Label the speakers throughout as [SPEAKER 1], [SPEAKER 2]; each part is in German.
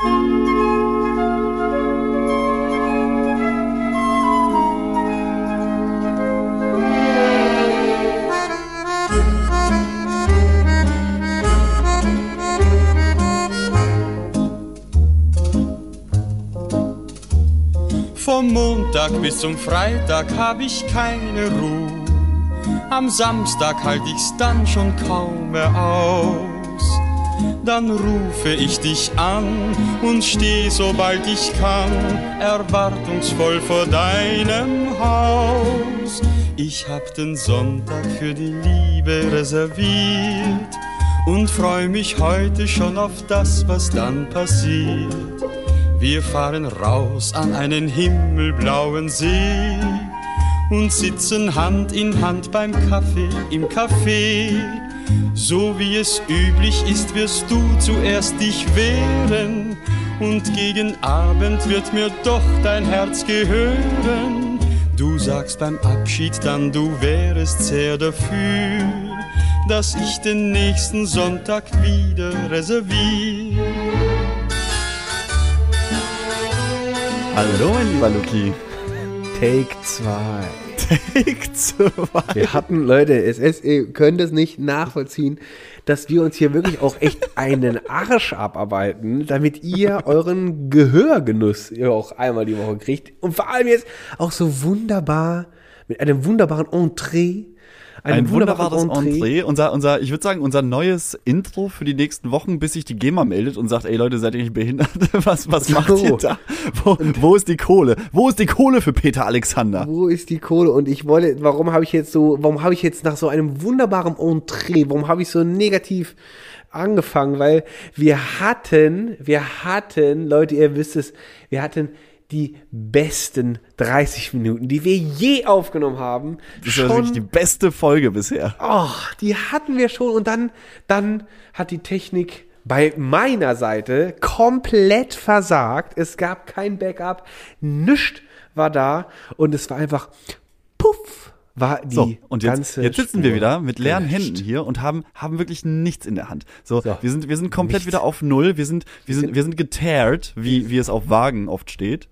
[SPEAKER 1] Vom Montag bis zum Freitag hab ich keine Ruhe. Am Samstag halt ich's dann schon kaum mehr aus. Dann rufe ich dich an und steh, sobald ich kann, erwartungsvoll vor deinem Haus. Ich hab den Sonntag für die Liebe reserviert und freu mich heute schon auf das, was dann passiert. Wir fahren raus an einen himmelblauen See und sitzen Hand in Hand beim Kaffee im Café. So wie es üblich ist, wirst du zuerst dich wehren und gegen Abend wird mir doch dein Herz gehören. Du sagst beim Abschied dann, du wärest sehr dafür, dass ich den nächsten Sonntag wieder reserviere.
[SPEAKER 2] Hallo, mein lieber Luki.
[SPEAKER 3] Take 2.
[SPEAKER 2] Take 2.
[SPEAKER 3] Wir hatten, Leute, es ist, ihr könnt es nicht nachvollziehen, dass wir uns hier wirklich auch echt einen Arsch abarbeiten, damit ihr euren Gehörgenuss auch einmal die Woche kriegt. Und vor allem jetzt auch so wunderbar, mit einem wunderbaren Entree
[SPEAKER 2] ein wunderbares Entree. Unser, unser, ich würde sagen, unser neues Intro für die nächsten Wochen, bis sich die GEMA meldet und sagt, ey Leute, seid ihr nicht behindert? Was, was macht ihr da? Wo, wo ist die Kohle? Wo ist die Kohle für Peter Alexander?
[SPEAKER 3] Wo ist die Kohle? Und ich wollte, warum habe ich jetzt so, warum habe ich jetzt nach so einem wunderbaren Entree, warum habe ich so negativ angefangen? Weil wir hatten, wir hatten, Leute, ihr wisst es, wir hatten die besten 30 Minuten, die wir je aufgenommen haben.
[SPEAKER 2] Das ist schon, wirklich die beste Folge bisher.
[SPEAKER 3] Oh, die hatten wir schon und dann, dann hat die Technik bei meiner Seite komplett versagt. Es gab kein Backup, nichts war da und es war einfach puff war die
[SPEAKER 2] so, und jetzt,
[SPEAKER 3] ganze
[SPEAKER 2] jetzt sitzen
[SPEAKER 3] Spur
[SPEAKER 2] wir wieder mit leeren
[SPEAKER 3] gelöscht.
[SPEAKER 2] Händen hier und haben haben wirklich nichts in der Hand. So,
[SPEAKER 3] So,
[SPEAKER 2] wir sind wir sind komplett
[SPEAKER 3] nichts.
[SPEAKER 2] wieder auf null. Wir sind wir sind wir sind geteert, wie wie es auf Wagen oft steht.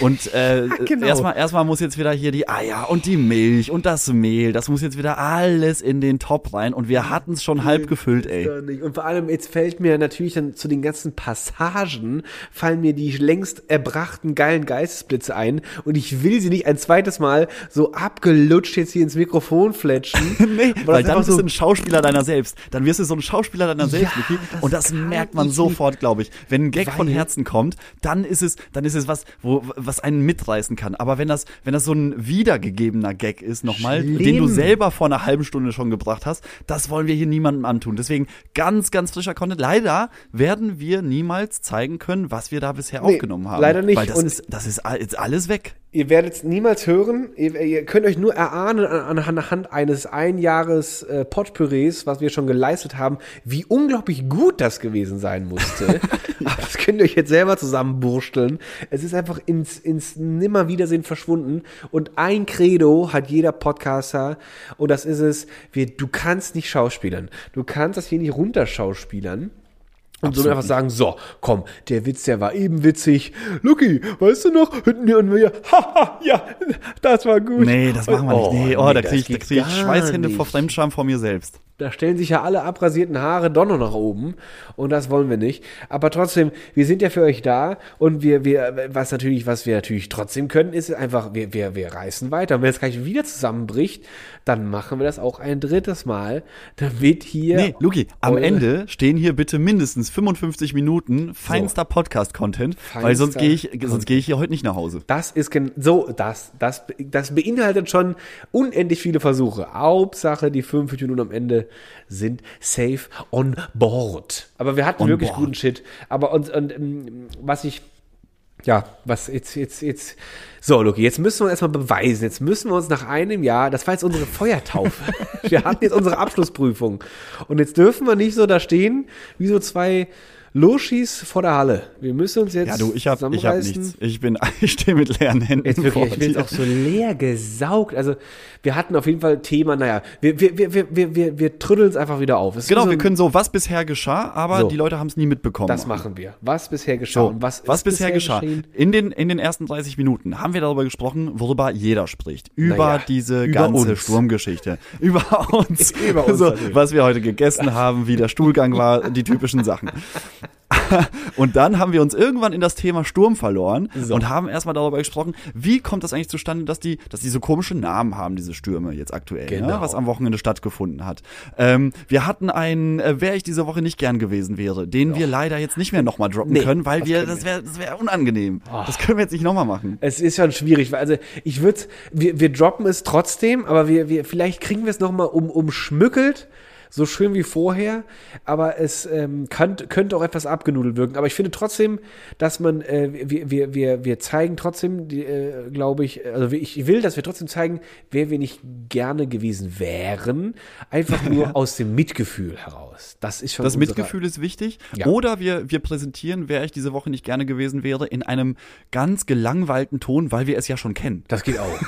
[SPEAKER 2] Und äh,
[SPEAKER 3] Genau.
[SPEAKER 2] erstmal erstmal muss jetzt wieder hier die Eier und die Milch und das Mehl. Das muss jetzt wieder alles in den Topf rein. Und wir hatten es schon halb gefüllt, ey.
[SPEAKER 3] Und vor allem, jetzt fällt mir natürlich dann zu den ganzen Passagen, fallen mir die längst erbrachten geilen Geistesblitze ein. Und ich will sie nicht ein zweites Mal so abgelutscht jetzt hier ins Mikrofon fletschen.
[SPEAKER 2] Nee, weil dann bist du ein Schauspieler deiner selbst. Dann wirst du so ein Schauspieler deiner selbst,
[SPEAKER 3] Ja, das
[SPEAKER 2] Und das merkt man sofort, glaube ich. Wenn ein Gag von
[SPEAKER 3] Weil-
[SPEAKER 2] Herzen kommt, dann ist es, dann ist es was, wo, was einen mitreißen kann. Aber wenn das, wenn das so ein wiedergegebener Gag ist, nochmal, den du selber vor einer halben Stunde schon gebracht hast, das wollen wir hier niemandem antun. Deswegen ganz, ganz frischer Content. Leider werden wir niemals zeigen können, was wir da bisher
[SPEAKER 3] Nee,
[SPEAKER 2] aufgenommen haben.
[SPEAKER 3] leider nicht.
[SPEAKER 2] Weil das
[SPEAKER 3] Und-
[SPEAKER 2] ist, das ist alles weg.
[SPEAKER 3] Ihr werdet es niemals hören. Ihr, ihr könnt euch nur erahnen an- anhand eines Einjahres äh, Potpürés, was wir schon geleistet haben, wie unglaublich gut das gewesen sein musste. Aber das könnt ihr euch jetzt selber zusammenbursteln. Es ist einfach ins, ins Nimmerwiedersehen verschwunden. Und ein Credo hat jeder Podcaster. Und das ist es, wir, du kannst nicht schauspielern. Du kannst das hier nicht runterschauspielern. Und so einfach sagen, so, komm, der Witz, der war eben witzig. Lucky, weißt du noch? Und wir, haha, ja, das war gut.
[SPEAKER 2] Nee, das machen wir nicht. Nee, oh, da
[SPEAKER 3] das
[SPEAKER 2] krieg ich, da krieg ich Schweißhände vor
[SPEAKER 3] nicht.
[SPEAKER 2] Fremdscham vor mir selbst.
[SPEAKER 3] Da stellen sich ja alle abrasierten Haare doch noch nach oben. Und das wollen wir nicht. Aber trotzdem, wir sind ja für euch da. Und wir, wir, was natürlich, was wir natürlich trotzdem können, ist einfach, wir, wir, wir reißen weiter. Und wenn es gleich wieder zusammenbricht, dann machen wir das auch ein drittes Mal, damit hier.
[SPEAKER 2] Nee, Luki, am Ende stehen hier bitte mindestens 55 Minuten feinster Podcast-Content, weil sonst gehe ich, sonst gehe ich hier heute nicht nach Hause.
[SPEAKER 3] Das ist so, das, das, das beinhaltet schon unendlich viele Versuche. Hauptsache, die 45 Minuten am Ende sind safe on board. Aber wir hatten
[SPEAKER 2] On
[SPEAKER 3] wirklich
[SPEAKER 2] board.
[SPEAKER 3] guten Shit. Aber und, und ähm, was ich, ja, was jetzt, jetzt, jetzt, so, Luki, jetzt müssen wir erstmal beweisen. Jetzt müssen wir uns nach einem Jahr, das war jetzt unsere Feuertaufe. wir hatten jetzt unsere Abschlussprüfung. Und jetzt dürfen wir nicht so da stehen, wie so zwei Loschis vor der Halle. Wir müssen uns jetzt
[SPEAKER 2] Ja, du, ich hab, ich hab nichts. Ich bin, ich stehe mit leeren Händen
[SPEAKER 3] Jetzt
[SPEAKER 2] vor
[SPEAKER 3] wirklich, ich bin jetzt auch so leer gesaugt. Also, wir hatten auf jeden Fall Thema, naja, wir, wir, wir, wir, wir, wir, trödeln es einfach wieder auf. Es
[SPEAKER 2] Genau,
[SPEAKER 3] so
[SPEAKER 2] wir können so, was bisher geschah, aber
[SPEAKER 3] So.
[SPEAKER 2] die Leute haben es nie mitbekommen.
[SPEAKER 3] Das machen wir. Was bisher geschah
[SPEAKER 2] So,
[SPEAKER 3] und was,
[SPEAKER 2] was,
[SPEAKER 3] ist
[SPEAKER 2] bisher, geschah?
[SPEAKER 3] geschehen?
[SPEAKER 2] In den, in den ersten 30 Minuten haben wir darüber gesprochen, worüber jeder spricht. Über
[SPEAKER 3] Naja,
[SPEAKER 2] diese
[SPEAKER 3] über
[SPEAKER 2] ganze
[SPEAKER 3] uns.
[SPEAKER 2] Sturmgeschichte. Über uns.
[SPEAKER 3] Über uns
[SPEAKER 2] so, was wir heute gegessen haben, wie der Stuhlgang war, die typischen Sachen. Und dann haben wir uns irgendwann in das Thema Sturm verloren
[SPEAKER 3] So.
[SPEAKER 2] und haben erstmal darüber gesprochen, wie kommt das eigentlich zustande, dass die, dass die so komische Namen haben, diese Stürme jetzt aktuell,
[SPEAKER 3] Genau.
[SPEAKER 2] ne, was am Wochenende stattgefunden hat. Ähm, wir hatten einen, äh, wer ich diese Woche nicht gern gewesen wäre, den wir leider jetzt nicht mehr nochmal droppen
[SPEAKER 3] Nee,
[SPEAKER 2] können, weil
[SPEAKER 3] das
[SPEAKER 2] wir,
[SPEAKER 3] können
[SPEAKER 2] das wäre, das wäre unangenehm.
[SPEAKER 3] Ah.
[SPEAKER 2] Das können wir jetzt nicht nochmal machen.
[SPEAKER 3] Es ist schon schwierig, weil also ich würde, wir, wir droppen es trotzdem, aber wir, wir vielleicht kriegen wir es noch mal um, umschmückelt, so schön wie vorher, aber es ähm, kann, könnte auch etwas abgenudelt wirken. Aber ich finde trotzdem, dass man, äh, wir, wir, wir, wir zeigen trotzdem, äh, glaube ich, also ich will, dass wir trotzdem zeigen, wer wir nicht gerne gewesen wären, einfach nur aus dem Mitgefühl heraus. Das ist schon
[SPEAKER 2] Das Mitgefühl ist wichtig.
[SPEAKER 3] Ja.
[SPEAKER 2] Oder wir, wir präsentieren, wer ich diese Woche nicht gerne gewesen wäre, in einem ganz gelangweilten Ton, weil wir es ja schon kennen.
[SPEAKER 3] Das geht auch.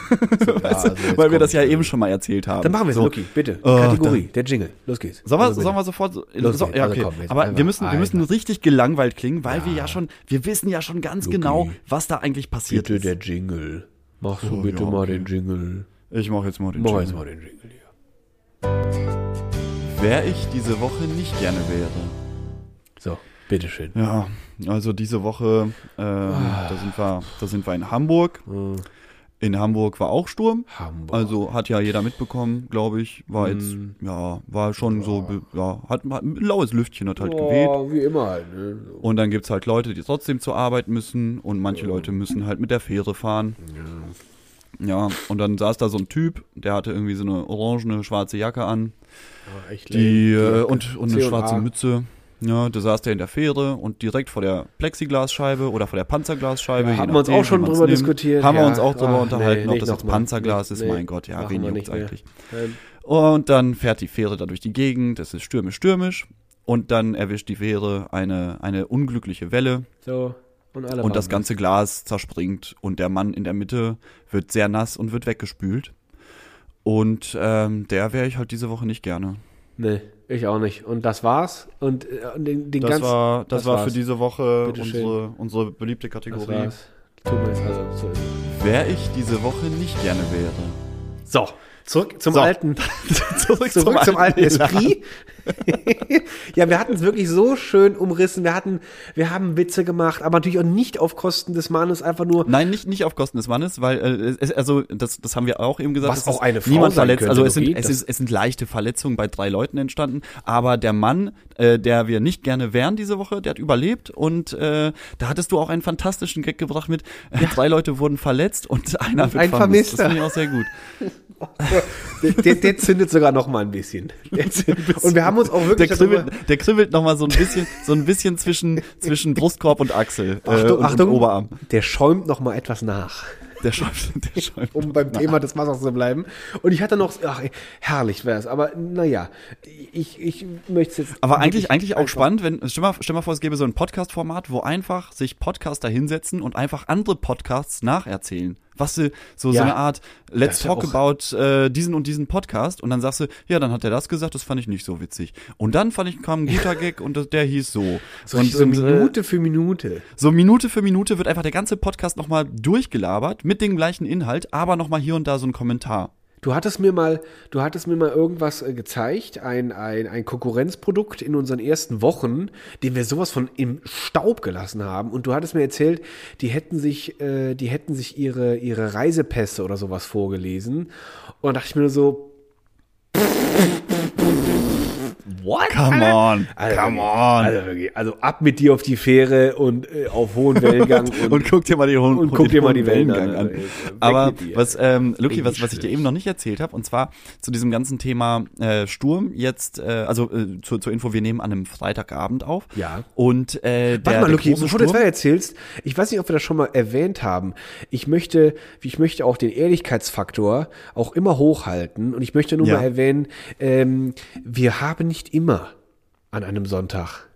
[SPEAKER 3] So, ja, also
[SPEAKER 2] weil wir das ja eben schon mal erzählt haben.
[SPEAKER 3] Dann machen wir es,
[SPEAKER 2] so.
[SPEAKER 3] Lucky, bitte.
[SPEAKER 2] Oh,
[SPEAKER 3] Kategorie, der Jingle. Los geht's.
[SPEAKER 2] Sollen wir,
[SPEAKER 3] Also bitte.
[SPEAKER 2] sollen wir sofort so,
[SPEAKER 3] Los
[SPEAKER 2] so ja,
[SPEAKER 3] Also
[SPEAKER 2] okay.
[SPEAKER 3] komm, jetzt
[SPEAKER 2] Aber
[SPEAKER 3] einfach,
[SPEAKER 2] wir müssen, wir müssen richtig gelangweilt klingen, weil wir ja schon, wir wissen ja schon ganz
[SPEAKER 3] Luki.
[SPEAKER 2] genau, was da eigentlich passiert
[SPEAKER 3] Bitte
[SPEAKER 2] ist.
[SPEAKER 3] der Jingle. Machst du
[SPEAKER 2] Oh,
[SPEAKER 3] bitte
[SPEAKER 2] ja,
[SPEAKER 3] mal
[SPEAKER 2] okay.
[SPEAKER 3] den Jingle.
[SPEAKER 2] Ich mache jetzt mal den
[SPEAKER 3] Mach
[SPEAKER 2] Jingle.
[SPEAKER 3] jetzt mal den Jingle hier.
[SPEAKER 2] Wer ich diese Woche nicht gerne wäre.
[SPEAKER 3] So, bitteschön.
[SPEAKER 2] Ja, also diese Woche, ähm,
[SPEAKER 3] Ah.
[SPEAKER 2] da sind wir, da sind wir in Hamburg. In Hamburg war auch Sturm.
[SPEAKER 3] Hamburg.
[SPEAKER 2] Also hat ja jeder mitbekommen, glaube ich. War jetzt,
[SPEAKER 3] Mhm.
[SPEAKER 2] ja, war schon so, be- ja, hat, hat ein laues Lüftchen hat halt geweht.
[SPEAKER 3] Oh, wie immer halt. Ne? So.
[SPEAKER 2] Und dann gibt's halt Leute, die trotzdem zur Arbeit müssen und manche Leute müssen halt mit der Fähre fahren. Ja, und dann saß da so ein Typ, der hatte irgendwie so eine orangene, schwarze Jacke an,
[SPEAKER 3] Oh, echt
[SPEAKER 2] die, äh, und, und eine schwarze Mütze. Ja, da saß der in der Fähre und direkt vor der Plexiglasscheibe oder vor der Panzerglasscheibe.
[SPEAKER 3] Ja, haben wir uns auch schon drüber
[SPEAKER 2] nimmt,
[SPEAKER 3] diskutiert,
[SPEAKER 2] Haben wir
[SPEAKER 3] ja.
[SPEAKER 2] uns auch drüber
[SPEAKER 3] Ach,
[SPEAKER 2] unterhalten,
[SPEAKER 3] nee,
[SPEAKER 2] ob das jetzt. Panzerglas ist.
[SPEAKER 3] Nee,
[SPEAKER 2] mein Gott, ja, wen
[SPEAKER 3] wir
[SPEAKER 2] juckt's eigentlich.
[SPEAKER 3] Ähm,
[SPEAKER 2] Und dann fährt die Fähre da durch die Gegend, es ist stürmisch, stürmisch. Und dann erwischt die Fähre eine, eine unglückliche Welle
[SPEAKER 3] So, und alle
[SPEAKER 2] und das ganze Glas zerspringt und der Mann in der Mitte wird sehr nass und wird weggespült. Und ähm, der wäre ich halt diese Woche nicht gerne.
[SPEAKER 3] Nee, ich auch nicht. Und das war's. Und äh, den, den
[SPEAKER 2] Das
[SPEAKER 3] ganzen.
[SPEAKER 2] war, das
[SPEAKER 3] das
[SPEAKER 2] war für
[SPEAKER 3] war's.
[SPEAKER 2] diese Woche unsere, unsere beliebte
[SPEAKER 3] das
[SPEAKER 2] Kategorie.
[SPEAKER 3] war's. Tut mir jetzt also so.
[SPEAKER 2] Wer ich diese Woche nicht gerne wäre.
[SPEAKER 3] So, zurück zum
[SPEAKER 2] So.
[SPEAKER 3] alten,
[SPEAKER 2] Zurück,
[SPEAKER 3] zurück zum, alten
[SPEAKER 2] Elan.
[SPEAKER 3] Esprit. ja, wir hatten es wirklich so schön umrissen. Wir hatten, wir haben Witze gemacht, aber natürlich auch nicht auf Kosten des Mannes, einfach nur.
[SPEAKER 2] Nein, nicht, nicht auf Kosten des Mannes, weil äh, es, also das, das haben wir auch eben gesagt.
[SPEAKER 3] Was auch eine Frau
[SPEAKER 2] niemand verletzt.
[SPEAKER 3] könnte,
[SPEAKER 2] also es sind, es,
[SPEAKER 3] das-
[SPEAKER 2] ist, es sind leichte Verletzungen bei drei Leuten entstanden, aber der Mann, äh, der wir nicht gerne wären diese Woche, der hat überlebt und äh, da hattest du auch einen fantastischen Gag gebracht mit äh, drei Leute wurden verletzt und einer wird
[SPEAKER 3] ein
[SPEAKER 2] vermisst. Das
[SPEAKER 3] Vermisster.
[SPEAKER 2] finde ich auch sehr gut.
[SPEAKER 3] Der, der, der zündet sogar noch mal ein bisschen. Der Und wir haben uns auch
[SPEAKER 2] Der
[SPEAKER 3] wirklich
[SPEAKER 2] kribbelt,
[SPEAKER 3] darüber-
[SPEAKER 2] der kribbelt noch mal so ein bisschen, so ein bisschen zwischen zwischen Brustkorb und Achsel äh,
[SPEAKER 3] Achtung,
[SPEAKER 2] und,
[SPEAKER 3] Achtung,
[SPEAKER 2] und Oberarm.
[SPEAKER 3] der schäumt noch mal etwas nach.
[SPEAKER 2] Der schäumt, der schäumt.
[SPEAKER 3] um beim Thema des Wassers zu bleiben. Und ich hatte noch, ach, herrlich wär's, aber naja, ich, ich möchte jetzt.
[SPEAKER 2] Aber eigentlich, eigentlich auch spannend, wenn, stell mal, stell mal vor, es gäbe so ein Podcast-Format, wo einfach sich Podcaster hinsetzen und einfach andere Podcasts nacherzählen. Was du, so, so
[SPEAKER 3] Ja.
[SPEAKER 2] eine Art, let's
[SPEAKER 3] ja
[SPEAKER 2] talk about äh, diesen und diesen Podcast und dann sagst du, ja, dann hat er das gesagt, das fand ich nicht so witzig. Und dann fand ich, kam ein guter Gag und das- der hieß so.
[SPEAKER 3] So,
[SPEAKER 2] und,
[SPEAKER 3] so Minute für Minute.
[SPEAKER 2] so Minute für Minute wird einfach der ganze Podcast nochmal durchgelabert mit dem gleichen Inhalt, aber nochmal hier und da so ein Kommentar.
[SPEAKER 3] Du hattest mir mal, du hattest mir mal irgendwas äh, gezeigt, ein, ein, ein Konkurrenzprodukt in unseren ersten Wochen, den wir sowas von im Staub gelassen haben. Und du hattest mir erzählt, die hätten sich, äh, die hätten sich ihre, ihre Reisepässe oder sowas vorgelesen. Und dann dachte ich mir nur so, What?
[SPEAKER 2] Come on,
[SPEAKER 3] Also
[SPEAKER 2] come on.
[SPEAKER 3] Also, also ab mit dir auf die Fähre und äh, auf hohen Wellengang und,
[SPEAKER 2] und guck dir mal die hohen
[SPEAKER 3] und guck dir mal die Wellen
[SPEAKER 2] Wellengang
[SPEAKER 3] an.
[SPEAKER 2] an. Aber was, ähm, Luki, was, was ich dir eben noch nicht erzählt habe, und zwar zu diesem ganzen Thema äh, Sturm jetzt, äh, also äh, zur, zur Info, wir nehmen an einem Freitagabend auf.
[SPEAKER 3] Ja.
[SPEAKER 2] Und äh, der,
[SPEAKER 3] Warte mal, Luki, bevor du weiter erzählst, ich weiß nicht, ob wir das schon mal erwähnt haben. Ich möchte, ich möchte auch den Ehrlichkeitsfaktor auch immer hochhalten und ich möchte nur
[SPEAKER 2] Ja.
[SPEAKER 3] mal erwähnen, ähm, wir haben nicht immer an einem Sonntag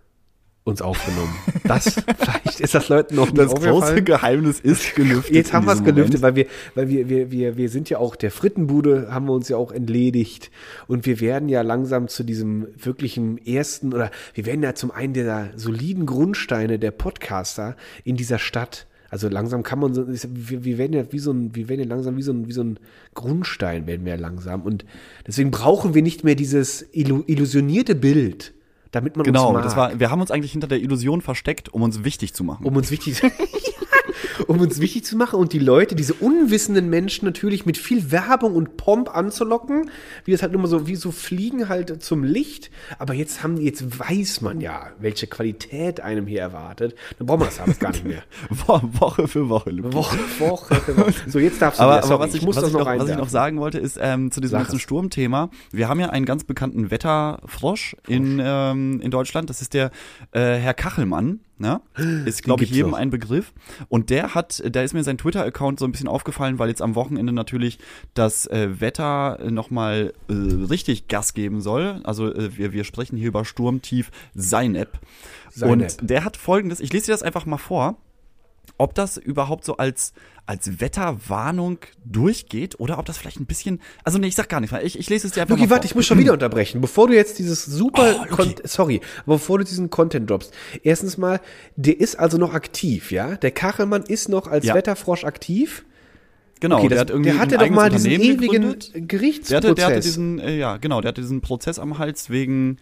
[SPEAKER 3] uns aufgenommen. Das, vielleicht ist das Leuten noch
[SPEAKER 2] Das große Geheimnis ist gelüftet.
[SPEAKER 3] Jetzt haben wir es gelüftet, weil wir, weil wir, wir, wir, wir sind ja auch der Frittenbude, haben wir uns ja auch entledigt. Und wir werden ja langsam zu diesem wirklichen ersten, oder wir werden ja zum einen der soliden Grundsteine der Podcaster in dieser Stadt. Also langsam kann man so, wir, wir werden ja wie so ein, wir werden ja langsam wie so ein, wie so ein Grundstein werden wir ja langsam. Und deswegen brauchen wir nicht mehr dieses illusionierte Bild damit man
[SPEAKER 2] genau,
[SPEAKER 3] uns mag.
[SPEAKER 2] das war, wir haben uns eigentlich hinter der Illusion versteckt, um uns wichtig zu machen.
[SPEAKER 3] Um uns wichtig zu um uns wichtig zu machen und die Leute, diese unwissenden Menschen natürlich mit viel Werbung und Pomp anzulocken, wie das halt immer so, wie so Fliegen halt zum Licht. Aber jetzt haben, jetzt weiß man ja, welche Qualität einem hier erwartet. Dann brauchen wir das alles gar nicht mehr.
[SPEAKER 2] Woche für Woche,
[SPEAKER 3] Luki. Woche, Woche für Woche. So, jetzt darfst du
[SPEAKER 2] aber, wieder. aber was ich, ich muss was das ich noch, was ich noch sagen wollte, ist ähm, zu diesem ganzen Sturmthema. Wir haben ja einen ganz bekannten Wetterfrosch in, ähm, in Deutschland. Das ist der äh, Herr Kachelmann. Ne? Ist, glaube ich, jedem auch. ein Begriff. Und der hat, da ist mir sein Twitter-Account so ein bisschen aufgefallen, weil jetzt am Wochenende natürlich das äh, Wetter nochmal äh, richtig Gas geben soll. Also äh, wir, wir sprechen hier über Sturmtief Seinep. Und der hat folgendes, ich lese dir das einfach mal vor ob das überhaupt so als, als Wetterwarnung durchgeht oder ob das vielleicht ein bisschen. Also nee, ich sag gar nichts mehr. Ich, ich lese es dir einfach
[SPEAKER 3] Luki, mal warte, ich muss schon wieder unterbrechen. Bevor du jetzt dieses super oh, sorry, bevor du diesen Content droppst. Erstens mal, der ist also noch aktiv, ja? Der Kachelmann ist noch als ja. Wetterfrosch aktiv.
[SPEAKER 2] Genau,
[SPEAKER 3] okay, das, der hat irgendwie der hatte doch mal diesen ewigen gegründet. Gerichtsprozess.
[SPEAKER 2] Der hatte, der hatte diesen, äh, ja, genau, der hatte diesen Prozess am Hals wegen,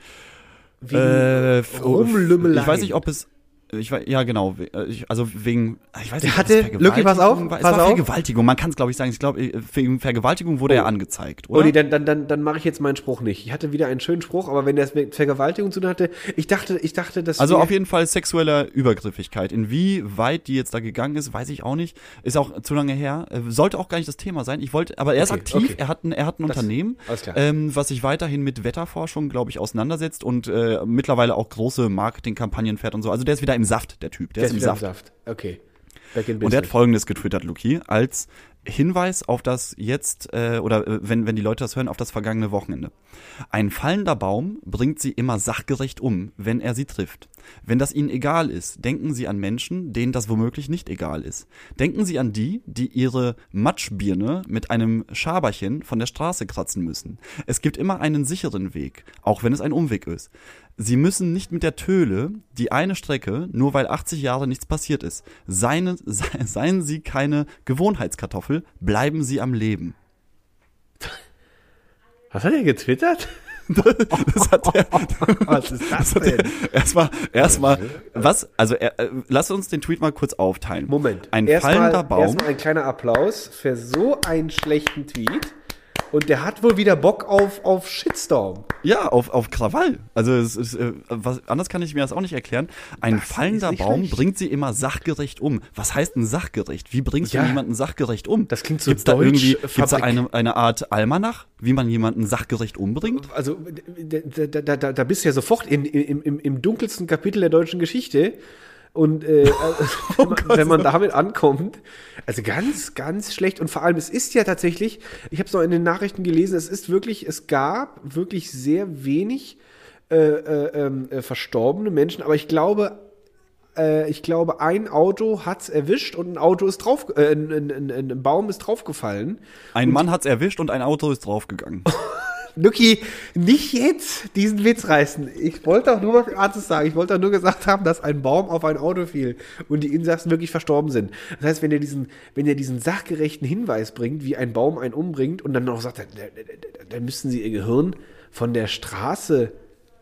[SPEAKER 2] wegen äh, Ich weiß nicht, ob es ich weiß, ja genau, äh, also wegen, ich weiß nicht,
[SPEAKER 3] hatte, Lucky, pass auf,
[SPEAKER 2] war. Es pass war Vergewaltigung, man kann es glaube ich sagen, ich glaube, äh, wegen Vergewaltigung wurde oh. er angezeigt, oder?
[SPEAKER 3] Uli, dann, dann, dann, dann mache ich jetzt meinen Spruch nicht. Ich hatte wieder einen schönen Spruch, aber wenn der es mit Vergewaltigung zu tun hatte, ich dachte, ich dachte, dass
[SPEAKER 2] Also auf jeden Fall sexueller Übergriffigkeit. Inwieweit die jetzt da gegangen ist, weiß ich auch nicht. Ist auch zu lange her. Äh, sollte auch gar nicht das Thema sein. Ich wollte, aber er ist okay, aktiv, okay. er hat ein, er hat ein das, Unternehmen, ähm, was sich weiterhin mit Wetterforschung, glaube ich, auseinandersetzt und äh, mittlerweile auch große Marketingkampagnen fährt und so. Also der ist wieder im Saft, der Typ. Der
[SPEAKER 3] der ist im Saft. Saft. Okay.
[SPEAKER 2] Und er hat folgendes getwittert, Luki, als Hinweis auf das jetzt, äh, oder äh, wenn, wenn die Leute das hören, auf das vergangene Wochenende. Ein fallender Baum bringt sie immer sachgerecht um, wenn er sie trifft. Wenn das ihnen egal ist, denken sie an Menschen, denen das womöglich nicht egal ist. Denken sie an die, die ihre Matschbirne mit einem Schaberchen von der Straße kratzen müssen. Es gibt immer einen sicheren Weg, auch wenn es ein Umweg ist. Sie müssen nicht mit der Töle die eine Strecke, nur weil 80 Jahre nichts passiert ist. Seine, se, seien Sie keine Gewohnheitskartoffel, bleiben Sie am Leben.
[SPEAKER 3] Was hat er getwittert?
[SPEAKER 2] Das hat er. Was ist das, das denn? Erstmal, erstmal, was? Also, er, äh, lass uns den Tweet mal kurz aufteilen.
[SPEAKER 3] Moment.
[SPEAKER 2] Ein erst fallender
[SPEAKER 3] mal,
[SPEAKER 2] Baum.
[SPEAKER 3] Erstmal ein kleiner Applaus für so einen schlechten Tweet. Und der hat wohl wieder Bock auf, auf Shitstorm.
[SPEAKER 2] Ja, auf, auf Krawall. Also es ist, äh, was, anders kann ich mir das auch nicht erklären. Ein das fallender Baum schlecht. bringt sie immer sachgerecht um. Was heißt ein sachgerecht? Wie bringst ja. du jemanden sachgerecht um?
[SPEAKER 3] Das klingt so
[SPEAKER 2] gibt's deutsch. Da irgendwie, gibt's da eine, eine Art Almanach, wie man jemanden sachgerecht umbringt?
[SPEAKER 3] Also da, da, da, da bist du ja sofort in, im, im, im dunkelsten Kapitel der deutschen Geschichte. Und äh, oh Gott, wenn man damit ankommt, also ganz, ganz schlecht. Und vor allem, es ist ja tatsächlich, ich habe es noch in den Nachrichten gelesen, es ist wirklich, es gab wirklich sehr wenig äh, äh, ähm, äh, verstorbene Menschen, aber ich glaube, äh, ich glaube, ein Auto hat's erwischt und ein Auto ist drauf, äh, ein, ein, ein, ein Baum ist draufgefallen.
[SPEAKER 2] Ein Mann hat's erwischt und ein Auto ist draufgegangen.
[SPEAKER 3] Lucky, nicht jetzt diesen Witz reißen. Ich wollte doch nur was Artes sagen. Ich wollte doch nur gesagt haben, dass ein Baum auf ein Auto fiel und die Insassen wirklich verstorben sind. Das heißt, wenn ihr diesen, wenn ihr diesen sachgerechten Hinweis bringt, wie ein Baum einen umbringt und dann noch sagt, dann, dann müssten sie ihr Gehirn von der Straße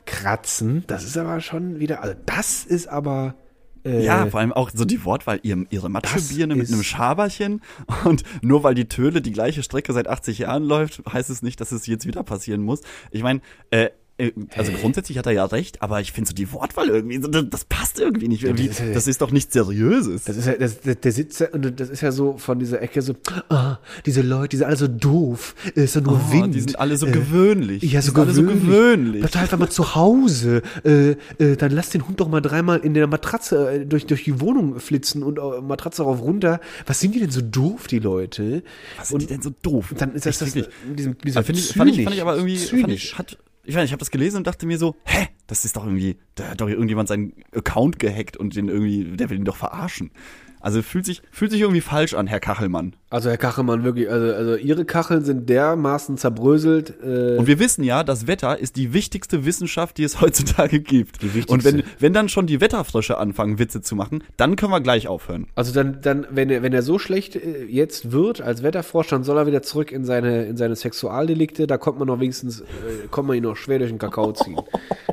[SPEAKER 3] kratzen. Das ist aber schon wieder, also das ist aber
[SPEAKER 2] äh, ja, vor allem auch so die Wortwahl, ihr, ihre Matschebirne mit einem Schaberchen und nur weil die Töle die gleiche Strecke seit 80 Jahren läuft, heißt es nicht, dass es jetzt wieder passieren muss. Ich meine, äh, äh, also grundsätzlich hat er ja recht, aber ich finde so die Wortwahl irgendwie, das, das passt irgendwie nicht. Irgendwie, das, ist, das, ist, doch nichts Seriöses.
[SPEAKER 3] Das ist ja, das, der sitzt ja, und das ist ja so von dieser Ecke so, ah, diese Leute, die sind alle so doof, ist ja nur oh, Wind.
[SPEAKER 2] Die sind alle so äh, gewöhnlich.
[SPEAKER 3] Ja, so gewöhnlich. so gewöhnlich. Bleib einfach mal zu Hause. Äh, äh, dann lass den Hund doch mal dreimal in der Matratze äh, durch, durch die Wohnung flitzen und äh, Matratze rauf runter. Was sind die denn so doof, die Leute?
[SPEAKER 2] Was sind und, die denn so doof?
[SPEAKER 3] Dann ist das, das, das
[SPEAKER 2] diesem, diesem ich, fand, ich, fand ich aber irgendwie, fand ich, hat ich nicht, ich habe das gelesen und dachte mir so, hä, das ist doch irgendwie, da hat doch irgendjemand seinen Account gehackt und den irgendwie, der will ihn doch verarschen. Also fühlt sich, fühlt sich irgendwie falsch an, Herr Kachelmann.
[SPEAKER 3] Also Herr Kachelmann, wirklich, also, also Ihre Kacheln sind dermaßen zerbröselt.
[SPEAKER 2] Äh und wir wissen ja, das Wetter ist die wichtigste Wissenschaft, die es heutzutage gibt. Die wichtigste. Und wenn, wenn dann schon die Wetterfrösche anfangen, Witze zu machen, dann können wir gleich aufhören.
[SPEAKER 3] Also dann, dann wenn, er, wenn er so schlecht äh, jetzt wird als Wetterfrosch, dann soll er wieder zurück in seine, in seine Sexualdelikte. Da kommt man noch wenigstens, äh, kommt man ihn noch schwer durch den Kakao ziehen.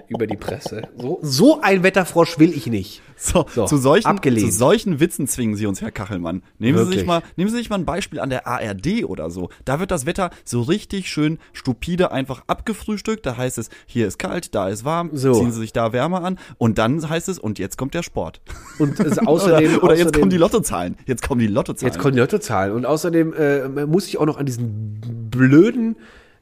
[SPEAKER 3] über die Presse. So, so ein Wetterfrosch will ich nicht.
[SPEAKER 2] So, so zu, solchen, zu solchen Witzen zwingen Sie uns, Herr Kachelmann. Nehmen Wirklich? Sie sich mal, nehmen Sie sich mal ein Beispiel an der ARD oder so. Da wird das Wetter so richtig schön stupide einfach abgefrühstückt. Da heißt es, hier ist kalt, da ist warm, so. ziehen Sie sich da Wärme an. Und dann heißt es, und jetzt kommt der Sport.
[SPEAKER 3] Und es außerdem,
[SPEAKER 2] oder, oder jetzt kommen die Lottozahlen. Jetzt kommen die Lottozahlen.
[SPEAKER 3] Jetzt kommen die Lottozahlen. Und außerdem äh, muss ich auch noch an diesen blöden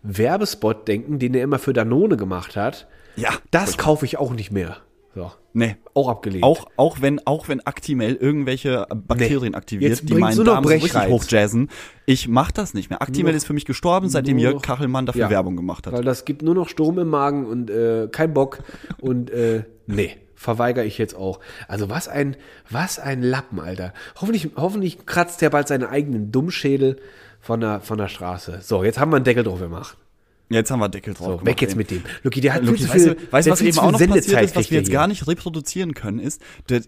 [SPEAKER 3] Werbespot denken, den er immer für Danone gemacht hat. Ja. Das kaufe ich auch nicht mehr.
[SPEAKER 2] So. Nee. Auch abgelehnt. Auch, auch wenn, auch wenn Actimel irgendwelche Bakterien nee. aktiviert, die meinen Darm so richtig hochjazzen. Ich mach das nicht mehr. Actimel ist für mich gestorben, seitdem Jörg Kachelmann dafür ja, Werbung gemacht hat.
[SPEAKER 3] Weil das gibt nur noch Sturm im Magen und äh, kein Bock und äh, nee verweigere ich jetzt auch. Also was ein, was ein Lappen, Alter. Hoffentlich, hoffentlich kratzt er bald seinen eigenen Dummschädel von der, von der Straße. So, jetzt haben wir einen Deckel drauf gemacht.
[SPEAKER 2] Jetzt haben wir Deckel drauf.
[SPEAKER 3] So, weg jetzt mit dem. Luki, der hat
[SPEAKER 2] Luki, viel weißt du, weißt, was eben auch noch passiert ist, was wir jetzt gar nicht reproduzieren können, ist,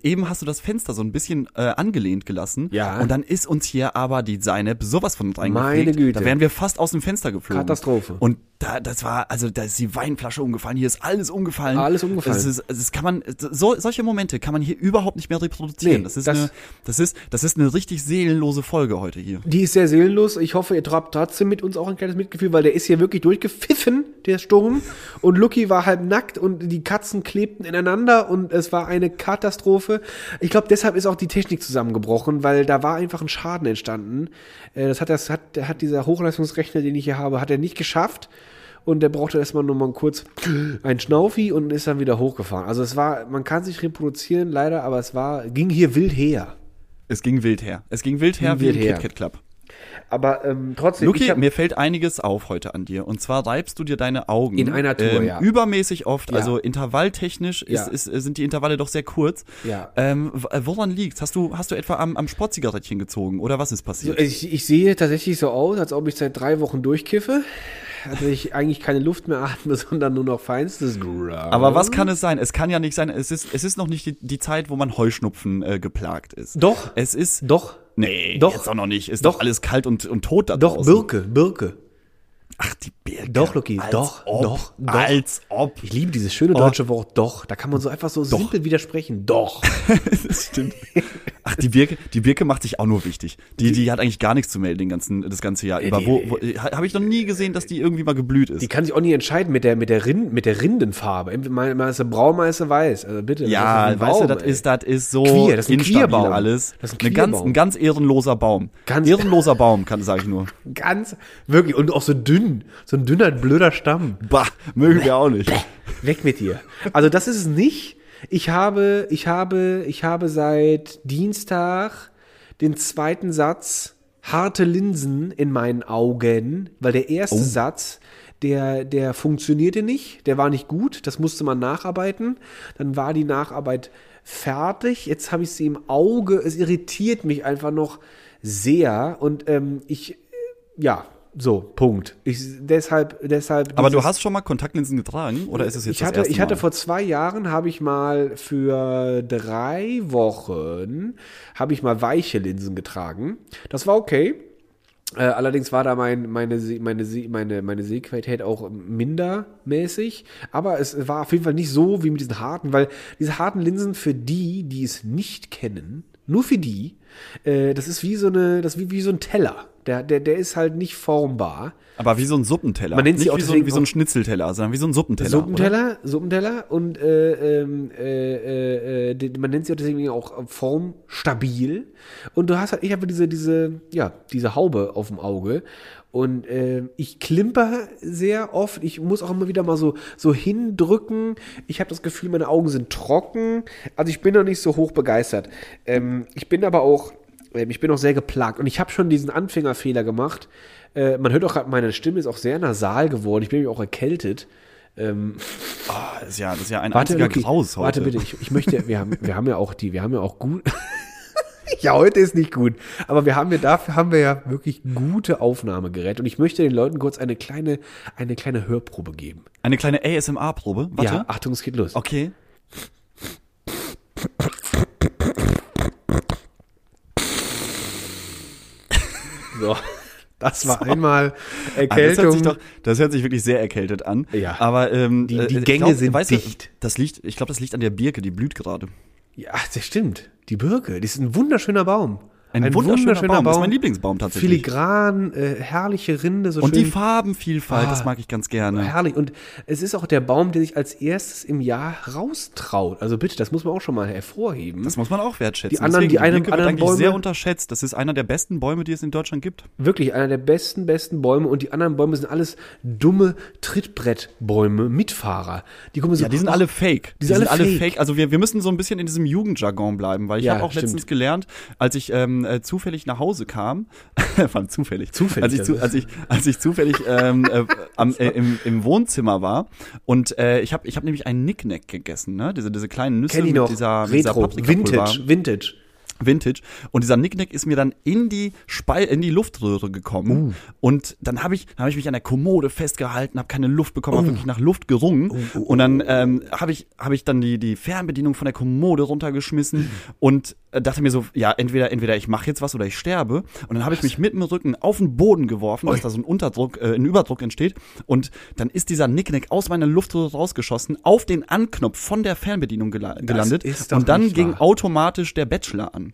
[SPEAKER 2] eben hast du das Fenster so ein bisschen äh, angelehnt gelassen. Ja. Und dann ist uns hier aber die Seinep sowas von uns
[SPEAKER 3] Meine Güte.
[SPEAKER 2] Da wären wir fast aus dem Fenster geflogen.
[SPEAKER 3] Katastrophe.
[SPEAKER 2] Und da, das war, also da ist die Weinflasche umgefallen, hier ist alles umgefallen.
[SPEAKER 3] Alles umgefallen.
[SPEAKER 2] Das, ist, das kann man, so, solche Momente kann man hier überhaupt nicht mehr reproduzieren. Nee, das, ist das, eine, das, ist, das ist eine richtig seelenlose Folge heute hier.
[SPEAKER 3] Die ist sehr seelenlos. Ich hoffe, ihr habt trotzdem mit uns auch ein kleines Mitgefühl, weil der ist hier wirklich durchgepfiffen, der Sturm. Und Lucky war halb nackt und die Katzen klebten ineinander und es war eine Katastrophe. Ich glaube, deshalb ist auch die Technik zusammengebrochen, weil da war einfach ein Schaden entstanden. Äh, das hat, das hat, hat dieser Hochleistungsrechner, den ich hier habe, hat er nicht geschafft und der brauchte erstmal nur mal kurz ein Schnaufi und ist dann wieder hochgefahren. Also es war, man kann sich reproduzieren, leider, aber es war, ging hier wild her.
[SPEAKER 2] Es ging wild her. Es ging wild her ging wie wild im KitKat Club.
[SPEAKER 3] Aber ähm, trotzdem.
[SPEAKER 2] Luki, mir fällt einiges auf heute an dir. Und zwar reibst du dir deine Augen.
[SPEAKER 3] In einer Tour,
[SPEAKER 2] ähm,
[SPEAKER 3] ja.
[SPEAKER 2] Übermäßig oft. Ja. Also intervalltechnisch ja. ist, ist, sind die Intervalle doch sehr kurz.
[SPEAKER 3] Ja.
[SPEAKER 2] Ähm, woran liegt's? Hast du, hast du etwa am, am Sportzigarettchen gezogen oder was ist passiert?
[SPEAKER 3] So, ich, ich sehe tatsächlich so aus, als ob ich seit drei Wochen durchkiffe also ich eigentlich keine Luft mehr atme, sondern nur noch feinstes
[SPEAKER 2] Ground. Aber was kann es sein? Es kann ja nicht sein, es ist, es ist noch nicht die, die Zeit, wo man Heuschnupfen äh, geplagt ist.
[SPEAKER 3] Doch.
[SPEAKER 2] Es ist.
[SPEAKER 3] Doch.
[SPEAKER 2] Nee, doch. jetzt auch noch nicht. Ist doch, doch alles kalt und, und tot da
[SPEAKER 3] Doch, draußen. Birke, Birke.
[SPEAKER 2] Ach, die Birke.
[SPEAKER 3] Doch, Lucky, doch,
[SPEAKER 2] ob,
[SPEAKER 3] doch,
[SPEAKER 2] doch. Als ob.
[SPEAKER 3] Ich liebe dieses schöne deutsche oh. Wort doch. Da kann man so einfach so doch. simpel widersprechen. Doch.
[SPEAKER 2] das stimmt. Ach, die Birke, die Birke macht sich auch nur wichtig. Die, die hat eigentlich gar nichts zu melden den ganzen, das ganze Jahr über. Wo, wo, Habe ich noch nie gesehen, dass die irgendwie mal geblüht ist.
[SPEAKER 3] Die kann sich auch nie entscheiden mit der, mit der, Rind, mit der Rindenfarbe. Mal, ist sie braun, mal ist sie weiß. Also bitte.
[SPEAKER 2] Ja, das weißt du, das ist, das ist so
[SPEAKER 3] Queer, das ist ein
[SPEAKER 2] Queerbaum. alles. Das ist ein, ganz, ein ganz ehrenloser Baum.
[SPEAKER 3] Ganz
[SPEAKER 2] ehrenloser Baum, kann sage ich nur.
[SPEAKER 3] Ganz, wirklich. Und auch so dünn. So ein dünner blöder Stamm.
[SPEAKER 2] Bah, mögen wir auch nicht.
[SPEAKER 3] Weg mit dir. Also das ist es nicht. Ich habe, ich habe, ich habe seit Dienstag den zweiten Satz harte Linsen in meinen Augen, weil der erste oh. Satz, der, der funktionierte nicht, der war nicht gut, das musste man nacharbeiten. Dann war die Nacharbeit fertig. Jetzt habe ich sie im Auge. Es irritiert mich einfach noch sehr und ähm, ich, ja, so, Punkt. Ich, deshalb, deshalb.
[SPEAKER 2] Aber du hast schon mal Kontaktlinsen getragen oder ist es jetzt
[SPEAKER 3] ich hatte,
[SPEAKER 2] das erste
[SPEAKER 3] Ich hatte vor zwei Jahren habe ich mal für drei Wochen habe ich mal weiche Linsen getragen. Das war okay. Äh, allerdings war da mein, meine, meine, meine, meine Sehqualität auch mindermäßig. Aber es war auf jeden Fall nicht so wie mit diesen harten, weil diese harten Linsen für die, die es nicht kennen, nur für die, äh, das ist wie so eine, das wie, wie so ein Teller. Der, der, der ist halt nicht formbar.
[SPEAKER 2] Aber wie so ein Suppenteller.
[SPEAKER 3] Man nennt sie auch
[SPEAKER 2] wie, so, wie so ein Schnitzelteller, sondern wie so ein Suppenteller.
[SPEAKER 3] Suppenteller, oder? Suppenteller und äh, ähm, äh, äh, man nennt sie auch deswegen auch formstabil. Und du hast halt, ich habe diese, diese, ja, diese Haube auf dem Auge. Und äh, ich klimper sehr oft. Ich muss auch immer wieder mal so, so hindrücken. Ich habe das Gefühl, meine Augen sind trocken. Also ich bin noch nicht so hoch begeistert. Ähm, ich bin aber auch ich bin auch sehr geplagt und ich habe schon diesen Anfängerfehler gemacht. Äh, man hört auch gerade, meine Stimme ist auch sehr nasal geworden. Ich bin auch erkältet. Ähm,
[SPEAKER 2] oh, das, ist ja, das ist ja ein
[SPEAKER 3] warte,
[SPEAKER 2] einziger
[SPEAKER 3] okay,
[SPEAKER 2] Graus heute.
[SPEAKER 3] Warte bitte, ich, ich möchte, wir haben, wir haben ja auch die, wir haben ja auch gut. ja, heute ist nicht gut. Aber wir haben ja, dafür haben wir ja wirklich gute Aufnahmegeräte. Und ich möchte den Leuten kurz eine kleine, eine kleine Hörprobe geben.
[SPEAKER 2] Eine kleine ASMR-Probe? Warte.
[SPEAKER 3] Ja, Achtung, es geht los.
[SPEAKER 2] Okay.
[SPEAKER 3] So. Das war einmal
[SPEAKER 2] Ah, das, hört
[SPEAKER 3] Erkältung.
[SPEAKER 2] sich doch, das hört sich wirklich sehr erkältet an.
[SPEAKER 3] Ja.
[SPEAKER 2] Aber ähm,
[SPEAKER 3] Die-
[SPEAKER 2] äh,
[SPEAKER 3] die Gänge
[SPEAKER 2] glaub,
[SPEAKER 3] sind
[SPEAKER 2] weißt
[SPEAKER 3] dicht.
[SPEAKER 2] Das liegt, ich glaube, das liegt an der Birke, die blüht gerade.
[SPEAKER 3] ja, das stimmt. Die Birke, das ist ein wunderschöner Baum.
[SPEAKER 2] Ein, wunderschöner, Baum. Das ist mein Lieblingsbaum tatsächlich.
[SPEAKER 3] Filigran, äh, herrliche Rinde, so
[SPEAKER 2] Und
[SPEAKER 3] schön.
[SPEAKER 2] die Farbenvielfalt, das
[SPEAKER 3] Ah.
[SPEAKER 2] mag ich ganz gerne.
[SPEAKER 3] Herrlich. Und es ist auch der Baum, der sich als erstes im Jahr raustraut. Also bitte, das muss man auch schon mal hervorheben.
[SPEAKER 2] Das muss man auch wertschätzen.
[SPEAKER 3] Die anderen-
[SPEAKER 2] Deswegen,
[SPEAKER 3] die einen-
[SPEAKER 2] Birke wird
[SPEAKER 3] anderen
[SPEAKER 2] eigentlich
[SPEAKER 3] Bäume-
[SPEAKER 2] sehr unterschätzt. Das ist einer der besten Bäume, die es in Deutschland gibt.
[SPEAKER 3] Wirklich einer der besten, besten Bäume. Und die anderen Bäume sind alles dumme Trittbrettbäume, Mitfahrer. Die kommen so,
[SPEAKER 2] Ja, die sind alle fake.
[SPEAKER 3] die sind alle fake.
[SPEAKER 2] fake. Also wir, wir müssen so ein bisschen in diesem Jugendjargon bleiben, weil ich
[SPEAKER 3] Ja,
[SPEAKER 2] habe auch
[SPEAKER 3] stimmt.
[SPEAKER 2] letztens gelernt, als ich ähm, äh, zufällig nach Hause kam, vor allem zufällig,
[SPEAKER 3] Zufällig,
[SPEAKER 2] als ich, zu, als ich, als ich zufällig ähm, äh, am, äh, im, im Wohnzimmer war und äh, ich habe ich hab nämlich einen Nicknack gegessen, ne? diese, diese kleinen Nüsse
[SPEAKER 3] Kenn ich noch.
[SPEAKER 2] dieser, dieser
[SPEAKER 3] Retro,
[SPEAKER 2] Paprikapulver.
[SPEAKER 3] Vintage, Vintage.
[SPEAKER 2] Vintage. Und dieser Nicknack ist mir dann in die Spei in die Luftröhre gekommen. Und dann habe ich, dann habe ich mich an der Kommode festgehalten, habe keine Luft bekommen, habe wirklich nach Luft gerungen. Und dann ähm, habe ich, habe ich dann die die Fernbedienung von der Kommode runtergeschmissen und äh, dachte mir so, ja entweder entweder ich mache jetzt was oder ich sterbe. Und dann habe ich mich mit dem Rücken auf den Boden geworfen, dass da so ein Unterdruck, äh, ein Überdruck entsteht. Und dann ist dieser Nicknack aus meiner Luftröhre rausgeschossen, auf den Anknopf von der Fernbedienung gela gelandet. Und dann ging
[SPEAKER 3] wahr.
[SPEAKER 2] automatisch der Bachelor an.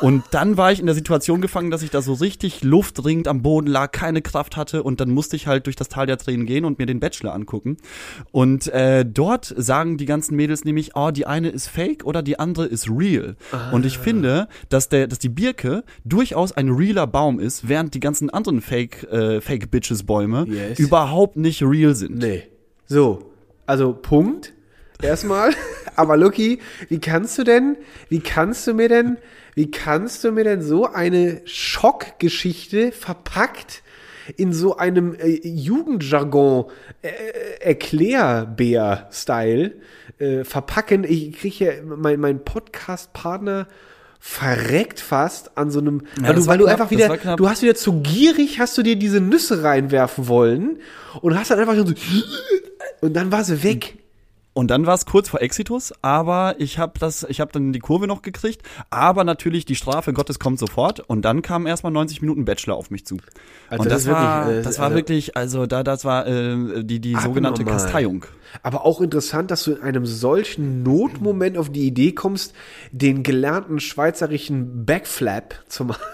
[SPEAKER 2] Und dann war ich in der Situation gefangen, dass ich da so richtig luftringend am Boden lag, keine Kraft hatte und dann musste ich halt durch das Tal der Tränen gehen und mir den Bachelor angucken. Und äh, dort sagen die ganzen Mädels nämlich, oh, die eine ist fake oder die andere ist real. Und ich finde, dass der, dass die Birke durchaus ein realer Baum ist, während die ganzen anderen Fake, äh, Fake Bitches Bäume
[SPEAKER 3] Yes.
[SPEAKER 2] überhaupt nicht real sind.
[SPEAKER 3] Nee. So, also Punkt. Erstmal. Aber Lucky, wie kannst du denn, wie kannst du mir denn, wie kannst du mir denn so eine Schockgeschichte verpackt in so einem äh, Jugendjargon äh, Erklärbär-Style äh, verpacken? Ich kriege ja, mein, mein Podcast-Partner verreckt fast an so einem, weil
[SPEAKER 2] das
[SPEAKER 3] du, weil du
[SPEAKER 2] knapp,
[SPEAKER 3] einfach wieder, du hast wieder zu gierig, hast du dir diese Nüsse reinwerfen wollen und hast dann einfach so und dann war sie weg.
[SPEAKER 2] Und dann war es kurz vor Exitus, aber ich habe das, ich habe dann die Kurve noch gekriegt, aber natürlich die Strafe Gottes kommt sofort und dann kamen erstmal 90 Minuten Bachelor auf mich zu.
[SPEAKER 3] Also
[SPEAKER 2] und
[SPEAKER 3] das
[SPEAKER 2] das, war,
[SPEAKER 3] wirklich, äh,
[SPEAKER 2] das war
[SPEAKER 3] also-
[SPEAKER 2] wirklich, also da, das war äh, die die sogenannte
[SPEAKER 3] Abnormal.
[SPEAKER 2] Kasteiung.
[SPEAKER 3] Aber auch interessant, dass du in einem solchen Notmoment auf die Idee kommst, den gelernten schweizerischen Backflap zu machen.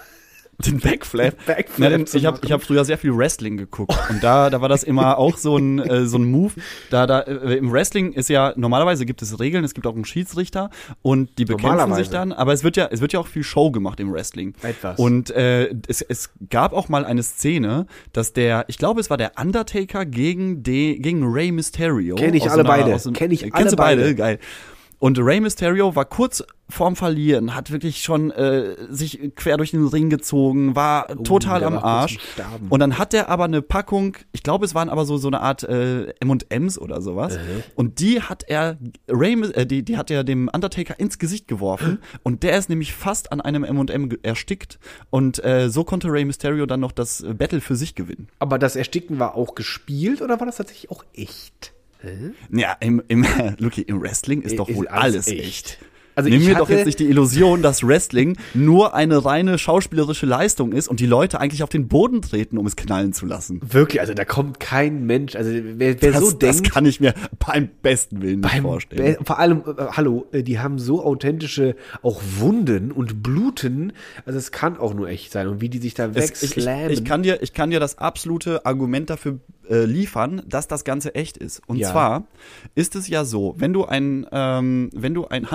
[SPEAKER 2] Den Backflap.
[SPEAKER 3] Backflap
[SPEAKER 2] Na,
[SPEAKER 3] zu
[SPEAKER 2] ich habe ich hab früher sehr viel Wrestling geguckt und da da war das immer auch so ein äh, so ein Move. Da da äh, im Wrestling ist ja normalerweise gibt es Regeln, es gibt auch einen Schiedsrichter und die bekämpfen sich dann, aber es wird ja es wird ja auch viel Show gemacht im Wrestling.
[SPEAKER 3] Etwas.
[SPEAKER 2] Und äh, es, es gab auch mal eine Szene, dass der ich glaube es war der Undertaker gegen de, gegen Rey Mysterio.
[SPEAKER 3] Kenn ich alle
[SPEAKER 2] einer-
[SPEAKER 3] beide. Kenn ich alle
[SPEAKER 2] Kennst du beide?
[SPEAKER 3] beide.
[SPEAKER 2] Geil. Und Rey Mysterio war kurz vorm Verlieren, hat wirklich schon äh, sich quer durch den Ring gezogen, war total
[SPEAKER 3] Oh, der
[SPEAKER 2] am
[SPEAKER 3] war
[SPEAKER 2] Arsch. Und dann hat er aber eine Packung, ich glaube, es waren aber so so eine Art äh, M&Ms oder sowas. Und die hat er Rey, äh, die die hat er dem Undertaker ins Gesicht geworfen und der ist nämlich fast an einem M&M erstickt und äh, so konnte Rey Mysterio dann noch das Battle für sich gewinnen.
[SPEAKER 3] Aber das Ersticken war auch gespielt oder war das tatsächlich auch echt?
[SPEAKER 2] Ja, im im Lucky, im Wrestling ist doch
[SPEAKER 3] Ist
[SPEAKER 2] wohl
[SPEAKER 3] alles
[SPEAKER 2] alles
[SPEAKER 3] echt.
[SPEAKER 2] echt.
[SPEAKER 3] Also
[SPEAKER 2] Nimm mir doch jetzt nicht die Illusion, dass Wrestling nur eine reine schauspielerische Leistung ist und die Leute eigentlich auf den Boden treten, um es knallen zu lassen.
[SPEAKER 3] Wirklich, also da kommt kein Mensch, also wer, wer
[SPEAKER 2] Das,
[SPEAKER 3] so
[SPEAKER 2] das
[SPEAKER 3] denkt,
[SPEAKER 2] kann ich mir beim besten Willen nicht
[SPEAKER 3] beim
[SPEAKER 2] vorstellen.
[SPEAKER 3] Be- vor allem, äh, hallo, äh, die haben so authentische auch Wunden und Bluten, also es kann auch nur echt sein und wie die sich da
[SPEAKER 2] Es, ich, ich,
[SPEAKER 3] wegslammen.
[SPEAKER 2] ich, kann dir, ich kann dir das absolute Argument dafür äh, liefern, dass das Ganze echt ist. Und
[SPEAKER 3] Ja.
[SPEAKER 2] zwar ist es ja so, wenn du ein, ähm, wenn du ein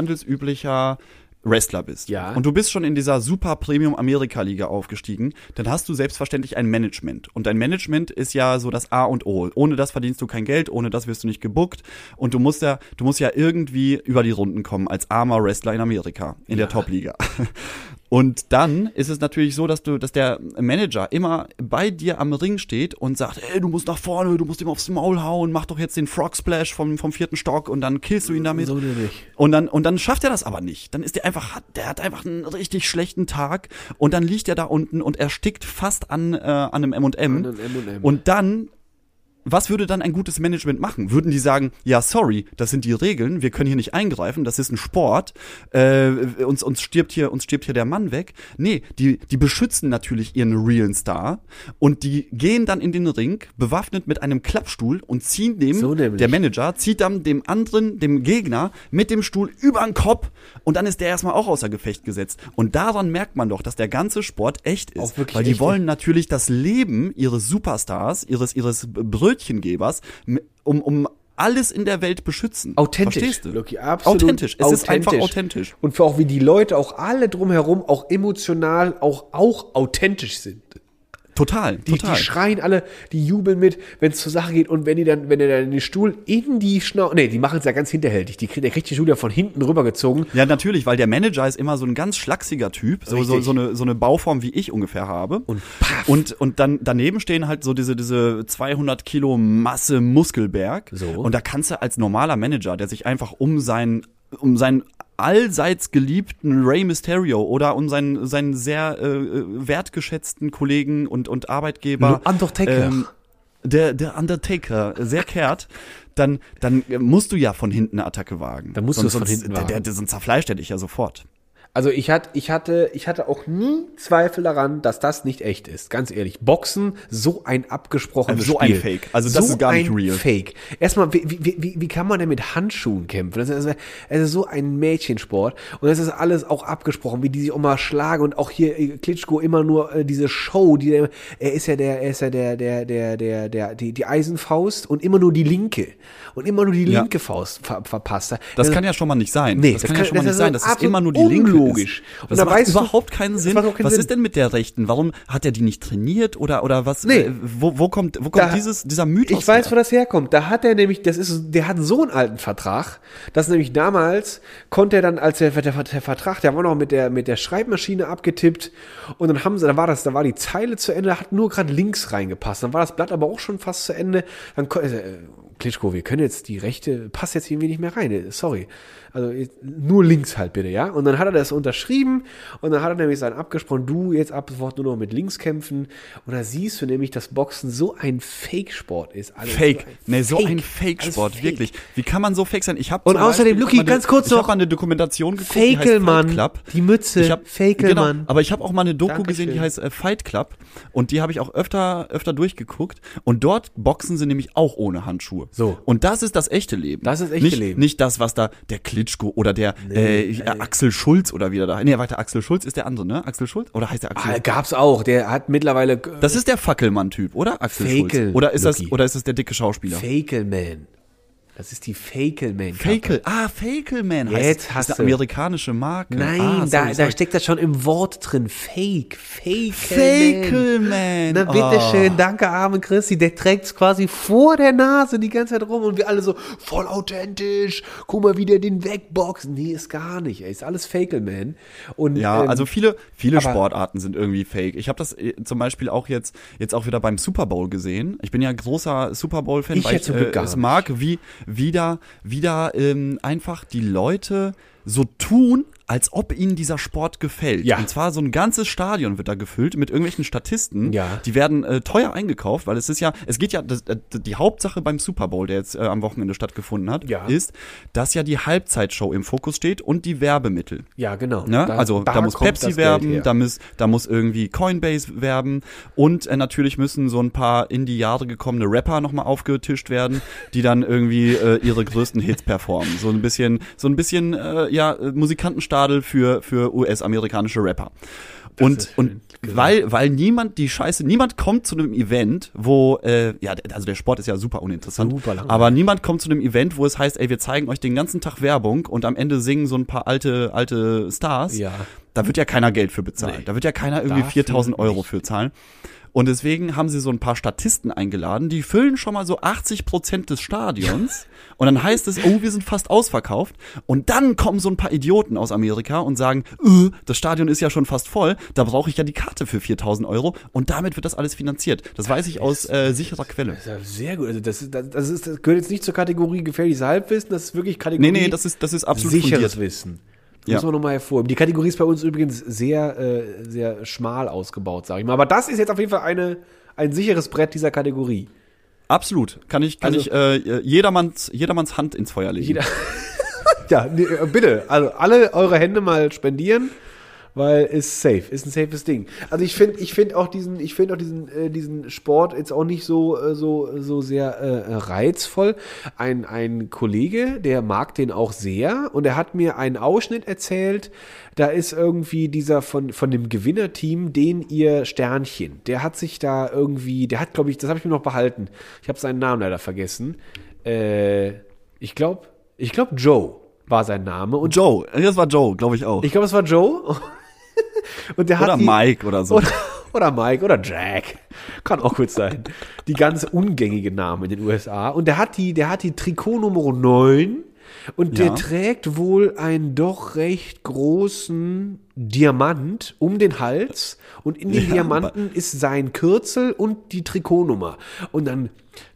[SPEAKER 2] handelsüblicher Wrestler bist
[SPEAKER 3] Ja.
[SPEAKER 2] und du bist schon in dieser Super Premium Amerika Liga aufgestiegen, dann hast du selbstverständlich ein Management und dein Management ist ja so das A und O. Ohne das verdienst du kein Geld, ohne das wirst du nicht gebuckt und du musst ja, du musst ja irgendwie über die Runden kommen als armer Wrestler in Amerika in der Top Liga. Und dann ist es natürlich so, dass du, dass der Manager immer bei dir am Ring steht und sagt, ey, du musst nach vorne, du musst ihm aufs Maul hauen, mach doch jetzt den Frog Splash vom, vom vierten Stock und dann killst du ihn damit.
[SPEAKER 3] So nämlich.
[SPEAKER 2] Und dann, und dann schafft er das aber nicht. Dann ist der einfach, der hat einfach einen richtig schlechten Tag und dann liegt er da unten und erstickt fast an, äh, an einem M&M.
[SPEAKER 3] An einem M&M.
[SPEAKER 2] Und dann was würde dann ein gutes Management machen? Würden die sagen, ja, sorry, das sind die Regeln, wir können hier nicht eingreifen, das ist ein Sport, äh, uns, uns stirbt hier, uns stirbt hier der Mann weg. Nee, die, die beschützen natürlich ihren realen Star und die gehen dann in den Ring, bewaffnet mit einem Klappstuhl und ziehen dem,
[SPEAKER 3] So
[SPEAKER 2] der Manager, zieht dann dem anderen, dem Gegner, mit dem Stuhl über den Kopf und dann ist der erstmal auch außer Gefecht gesetzt. Und daran merkt man doch, dass der ganze Sport echt ist.
[SPEAKER 3] Auch wirklich
[SPEAKER 2] weil die
[SPEAKER 3] echt
[SPEAKER 2] wollen natürlich das Leben ihres Superstars, ihres, ihres Brötchengebers, um, um alles in der Welt beschützen.
[SPEAKER 3] Authentisch.
[SPEAKER 2] Verstehst du?
[SPEAKER 3] Lucky, absolut
[SPEAKER 2] authentisch. Es ist einfach authentisch.
[SPEAKER 3] Und für auch wie die Leute, auch alle drumherum, auch emotional, auch, auch authentisch sind.
[SPEAKER 2] Total,
[SPEAKER 3] Die,
[SPEAKER 2] total.
[SPEAKER 3] die schreien alle, die jubeln mit, wenn es zur Sache geht und wenn die dann, wenn er dann den Stuhl in die Schnauze, nee, die machen es ja ganz hinterhältig. Die, der kriegt die Stuhl ja von hinten rübergezogen.
[SPEAKER 2] ja, natürlich, weil der Manager ist immer so ein ganz schlachsiger Typ, so, so, so, eine, so eine Bauform, wie ich ungefähr habe.
[SPEAKER 3] Und paff.
[SPEAKER 2] Und, und dann daneben stehen halt so diese, diese 200 Kilo Masse Muskelberg.
[SPEAKER 3] So.
[SPEAKER 2] Und da kannst du als normaler Manager, der sich einfach um seinen, um seinen allseits geliebten Rey Mysterio oder um seinen, seinen sehr äh, äh, wertgeschätzten Kollegen und, und Arbeitgeber.
[SPEAKER 3] Undertaker.
[SPEAKER 2] der, der Undertaker sehr kehrt, dann, dann musst du ja von hinten eine Attacke wagen.
[SPEAKER 3] Dann musst du
[SPEAKER 2] sonst,
[SPEAKER 3] es von hinten
[SPEAKER 2] der,
[SPEAKER 3] wagen.
[SPEAKER 2] der, der, sonst zerfleischt er dich ja sofort.
[SPEAKER 3] Also ich hatte, ich hatte, ich hatte auch nie Zweifel daran, dass das nicht echt ist. Ganz ehrlich. Boxen, so ein abgesprochenes
[SPEAKER 2] Also so ein
[SPEAKER 3] Spiel.
[SPEAKER 2] Fake. Also das
[SPEAKER 3] so
[SPEAKER 2] ist gar nicht
[SPEAKER 3] ein
[SPEAKER 2] real.
[SPEAKER 3] Fake. Erstmal, wie, wie, wie, wie kann man denn mit Handschuhen kämpfen? Das ist, es ist so ein Mädchensport. Und das ist alles auch abgesprochen, wie die sich auch mal schlagen und auch hier äh, Klitschko immer nur äh, diese Show, die er ist ja der, er ist ja der, der, der, der, der, die, die Eisenfaust und immer nur die linke. Und immer nur die
[SPEAKER 2] Ja.
[SPEAKER 3] linke Faust ver, verpasst er.
[SPEAKER 2] Das kann ja schon mal nicht sein.
[SPEAKER 3] Nee,
[SPEAKER 2] das,
[SPEAKER 3] das
[SPEAKER 2] kann
[SPEAKER 3] kann-
[SPEAKER 2] ja schon mal
[SPEAKER 3] das
[SPEAKER 2] nicht
[SPEAKER 3] ist
[SPEAKER 2] sein, es
[SPEAKER 3] absolut
[SPEAKER 2] immer nur die linke
[SPEAKER 3] unlogisch.
[SPEAKER 2] ist.
[SPEAKER 3] Und
[SPEAKER 2] Das
[SPEAKER 3] da
[SPEAKER 2] macht
[SPEAKER 3] weißt du-
[SPEAKER 2] überhaupt keinen Sinn.
[SPEAKER 3] keinen
[SPEAKER 2] was
[SPEAKER 3] Sinn.
[SPEAKER 2] ist denn mit der Rechten? Warum hat er die nicht trainiert oder oder was?
[SPEAKER 3] Nee.
[SPEAKER 2] äh, Wo, wo kommt wo kommt
[SPEAKER 3] Da-
[SPEAKER 2] dieses dieser Mythos?
[SPEAKER 3] Ich weiß, wo
[SPEAKER 2] her?
[SPEAKER 3] das herkommt. Da hat er nämlich, das ist, der hat so einen alten Vertrag, dass nämlich damals konnte er dann, als der, der, der Vertrag, der war noch mit der, mit der Schreibmaschine abgetippt und dann haben sie, da war das, da war die Zeile zu Ende, da hat nur gerade links reingepasst. Dann war das Blatt aber auch schon fast zu Ende. Dann äh, Klitschko, wir können jetzt die rechte, passt jetzt irgendwie nicht mehr rein. Sorry. Also nur links halt bitte, ja? Und dann hat er das unterschrieben und dann hat er nämlich sein abgesprochen, du jetzt ab sofort nur noch mit links kämpfen. Und da siehst du nämlich, dass Boxen so ein Fake-Sport ist. Alles
[SPEAKER 2] Fake.
[SPEAKER 3] So
[SPEAKER 2] Nee, so ein Fake-Sport,
[SPEAKER 3] fake.
[SPEAKER 2] wirklich. Wie kann man so fake sein? Ich habe
[SPEAKER 3] Und außerdem, Luki, ganz kurz
[SPEAKER 2] ich
[SPEAKER 3] noch.
[SPEAKER 2] hab mal eine Dokumentation geguckt, die heißt
[SPEAKER 3] Fakelmann,
[SPEAKER 2] Fight Club.
[SPEAKER 3] die Mütze,
[SPEAKER 2] Ich hab,
[SPEAKER 3] Fakelmann.
[SPEAKER 2] Genau, aber ich habe auch mal eine Doku
[SPEAKER 3] Dankeschön.
[SPEAKER 2] gesehen, die heißt äh, Fight Club und die habe ich auch öfter öfter durchgeguckt und dort boxen sie nämlich auch ohne Handschuhe.
[SPEAKER 3] So.
[SPEAKER 2] Und das ist das echte Leben.
[SPEAKER 3] Das ist echte
[SPEAKER 2] nicht,
[SPEAKER 3] Leben.
[SPEAKER 2] Nicht das, was da der Klitschko oder der äh, äh, Axel Schulz oder wieder da. Nee, warte, Axel Schulz ist der andere, ne? Axel Schulz oder heißt der Axel?
[SPEAKER 3] Ah, gab's auch. Der hat mittlerweile
[SPEAKER 2] das ist der Fackelmann-Typ, oder? Axel
[SPEAKER 3] Fakel,
[SPEAKER 2] Schulz. Oder ist das oder ist das der dicke Schauspieler?
[SPEAKER 3] Fakelman. Das ist die Fakelman.
[SPEAKER 2] Fakel. Ah, Fakelman heißt
[SPEAKER 3] Jetzt
[SPEAKER 2] das
[SPEAKER 3] hast
[SPEAKER 2] ist eine amerikanische Marke.
[SPEAKER 3] Nein,
[SPEAKER 2] ah,
[SPEAKER 3] da, da steckt das schon im Wort drin. Fake. Fakelman.
[SPEAKER 2] Fakelman.
[SPEAKER 3] Na bitteschön, danke arme Christi. Der trägt's quasi vor der Nase die ganze Zeit rum und wir alle so voll authentisch. Guck mal, wie der den wegboxt. Nee, ist gar nicht. Ey. Ist alles Fakelman. Und
[SPEAKER 2] Ja,
[SPEAKER 3] ähm,
[SPEAKER 2] also viele, viele Sportarten sind irgendwie fake. Ich habe das äh, zum Beispiel auch jetzt, jetzt auch wieder beim Super Bowl gesehen. Ich bin ja großer Super Bowl-Fan,
[SPEAKER 3] Ich
[SPEAKER 2] weil ich äh, es mag, wie wieder, wieder ähm, einfach die Leute so tun, als ob ihnen dieser Sport gefällt.
[SPEAKER 3] Ja.
[SPEAKER 2] Und zwar so ein ganzes Stadion wird da gefüllt mit irgendwelchen Statisten.
[SPEAKER 3] Ja.
[SPEAKER 2] Die werden äh, teuer eingekauft, weil es ist ja, es geht ja, das, äh, die Hauptsache beim Super Bowl, der jetzt äh, am Wochenende stattgefunden hat,
[SPEAKER 3] Ja.
[SPEAKER 2] ist, dass ja die Halbzeitshow im Fokus steht und die Werbemittel.
[SPEAKER 3] ja, genau.
[SPEAKER 2] Ne? also da, muss
[SPEAKER 3] kommt
[SPEAKER 2] Pepsi werben, da muss, da muss irgendwie Coinbase werben und äh, natürlich müssen so ein paar in die Jahre gekommene Rapper nochmal aufgetischt werden, die dann irgendwie äh, ihre größten Hits performen. So ein bisschen, so ein bisschen äh, ja äh, Musikantenstadel für für US-amerikanische Rapper. Und, und
[SPEAKER 3] genau.
[SPEAKER 2] weil, weil niemand die Scheiße, niemand kommt zu einem Event, wo, äh, ja, also der Sport ist ja super uninteressant,
[SPEAKER 3] Super
[SPEAKER 2] aber niemand kommt zu einem Event, wo es heißt, ey, wir zeigen euch den ganzen Tag Werbung und am Ende singen so ein paar alte, alte Stars.
[SPEAKER 3] Ja.
[SPEAKER 2] Da wird ja keiner Geld für bezahlen.
[SPEAKER 3] Nee.
[SPEAKER 2] Da wird ja keiner irgendwie
[SPEAKER 3] Dafür
[SPEAKER 2] 4000 Euro für zahlen. Und deswegen haben sie so ein paar Statisten eingeladen, die füllen schon mal so 80 Prozent des Stadions. und dann heißt es, oh, wir sind fast ausverkauft. Und dann kommen so ein paar Idioten aus Amerika und sagen, äh, das Stadion ist ja schon fast voll, da brauche ich ja die Karte für 4000 Euro. Und damit wird das alles finanziert. Das weiß ich aus äh, sicherer Quelle.
[SPEAKER 3] Ja sehr gut. Also das, ist, das, das, ist, das gehört jetzt nicht zur Kategorie gefährliches Halbwissen, das ist wirklich Kategorie
[SPEAKER 2] Nee, nee, das ist, das ist absolut
[SPEAKER 3] sicheres
[SPEAKER 2] fundiert.
[SPEAKER 3] Wissen.
[SPEAKER 2] Ja.
[SPEAKER 3] Muss man nochmal hervorheben. Die Kategorie ist bei uns übrigens sehr, äh, sehr schmal ausgebaut, sage ich mal. Aber das ist jetzt auf jeden Fall eine, ein sicheres Brett dieser Kategorie.
[SPEAKER 2] Absolut. Kann ich, kann
[SPEAKER 3] Also-
[SPEAKER 2] ich äh, jedermanns, jedermanns Hand ins Feuer legen.
[SPEAKER 3] Jeder ja, nee, äh, bitte. Also alle eure Hände mal spendieren, weil ist safe, ist ein safes Ding. Also ich finde, ich finde auch diesen, ich finde auch diesen, äh, diesen Sport jetzt auch nicht so, äh, so, so sehr äh, reizvoll. Ein, ein Kollege, der mag den auch sehr und er hat mir einen Ausschnitt erzählt. Da ist irgendwie dieser von, von dem Gewinnerteam, den ihr Sternchen, der hat sich da irgendwie, der hat, glaube ich, das habe ich mir noch behalten. Ich habe seinen Namen leider vergessen. Äh, ich glaube, ich glaube Joe war sein Name und
[SPEAKER 2] Joe, das war Joe, glaube ich auch.
[SPEAKER 3] ich glaube, es war Joe. Und der
[SPEAKER 2] oder
[SPEAKER 3] hat die,
[SPEAKER 2] Mike oder so.
[SPEAKER 3] Oder, oder Mike oder Jack. Kann auch kurz sein. Die ganz ungängigen Namen in den USA. Und der hat die, der hat die Trikot Nummer 9 und der
[SPEAKER 2] Ja.
[SPEAKER 3] trägt wohl einen doch recht großen Diamant um den Hals und in den
[SPEAKER 2] Ja,
[SPEAKER 3] Diamanten ist sein Kürzel und die Trikotnummer. Und dann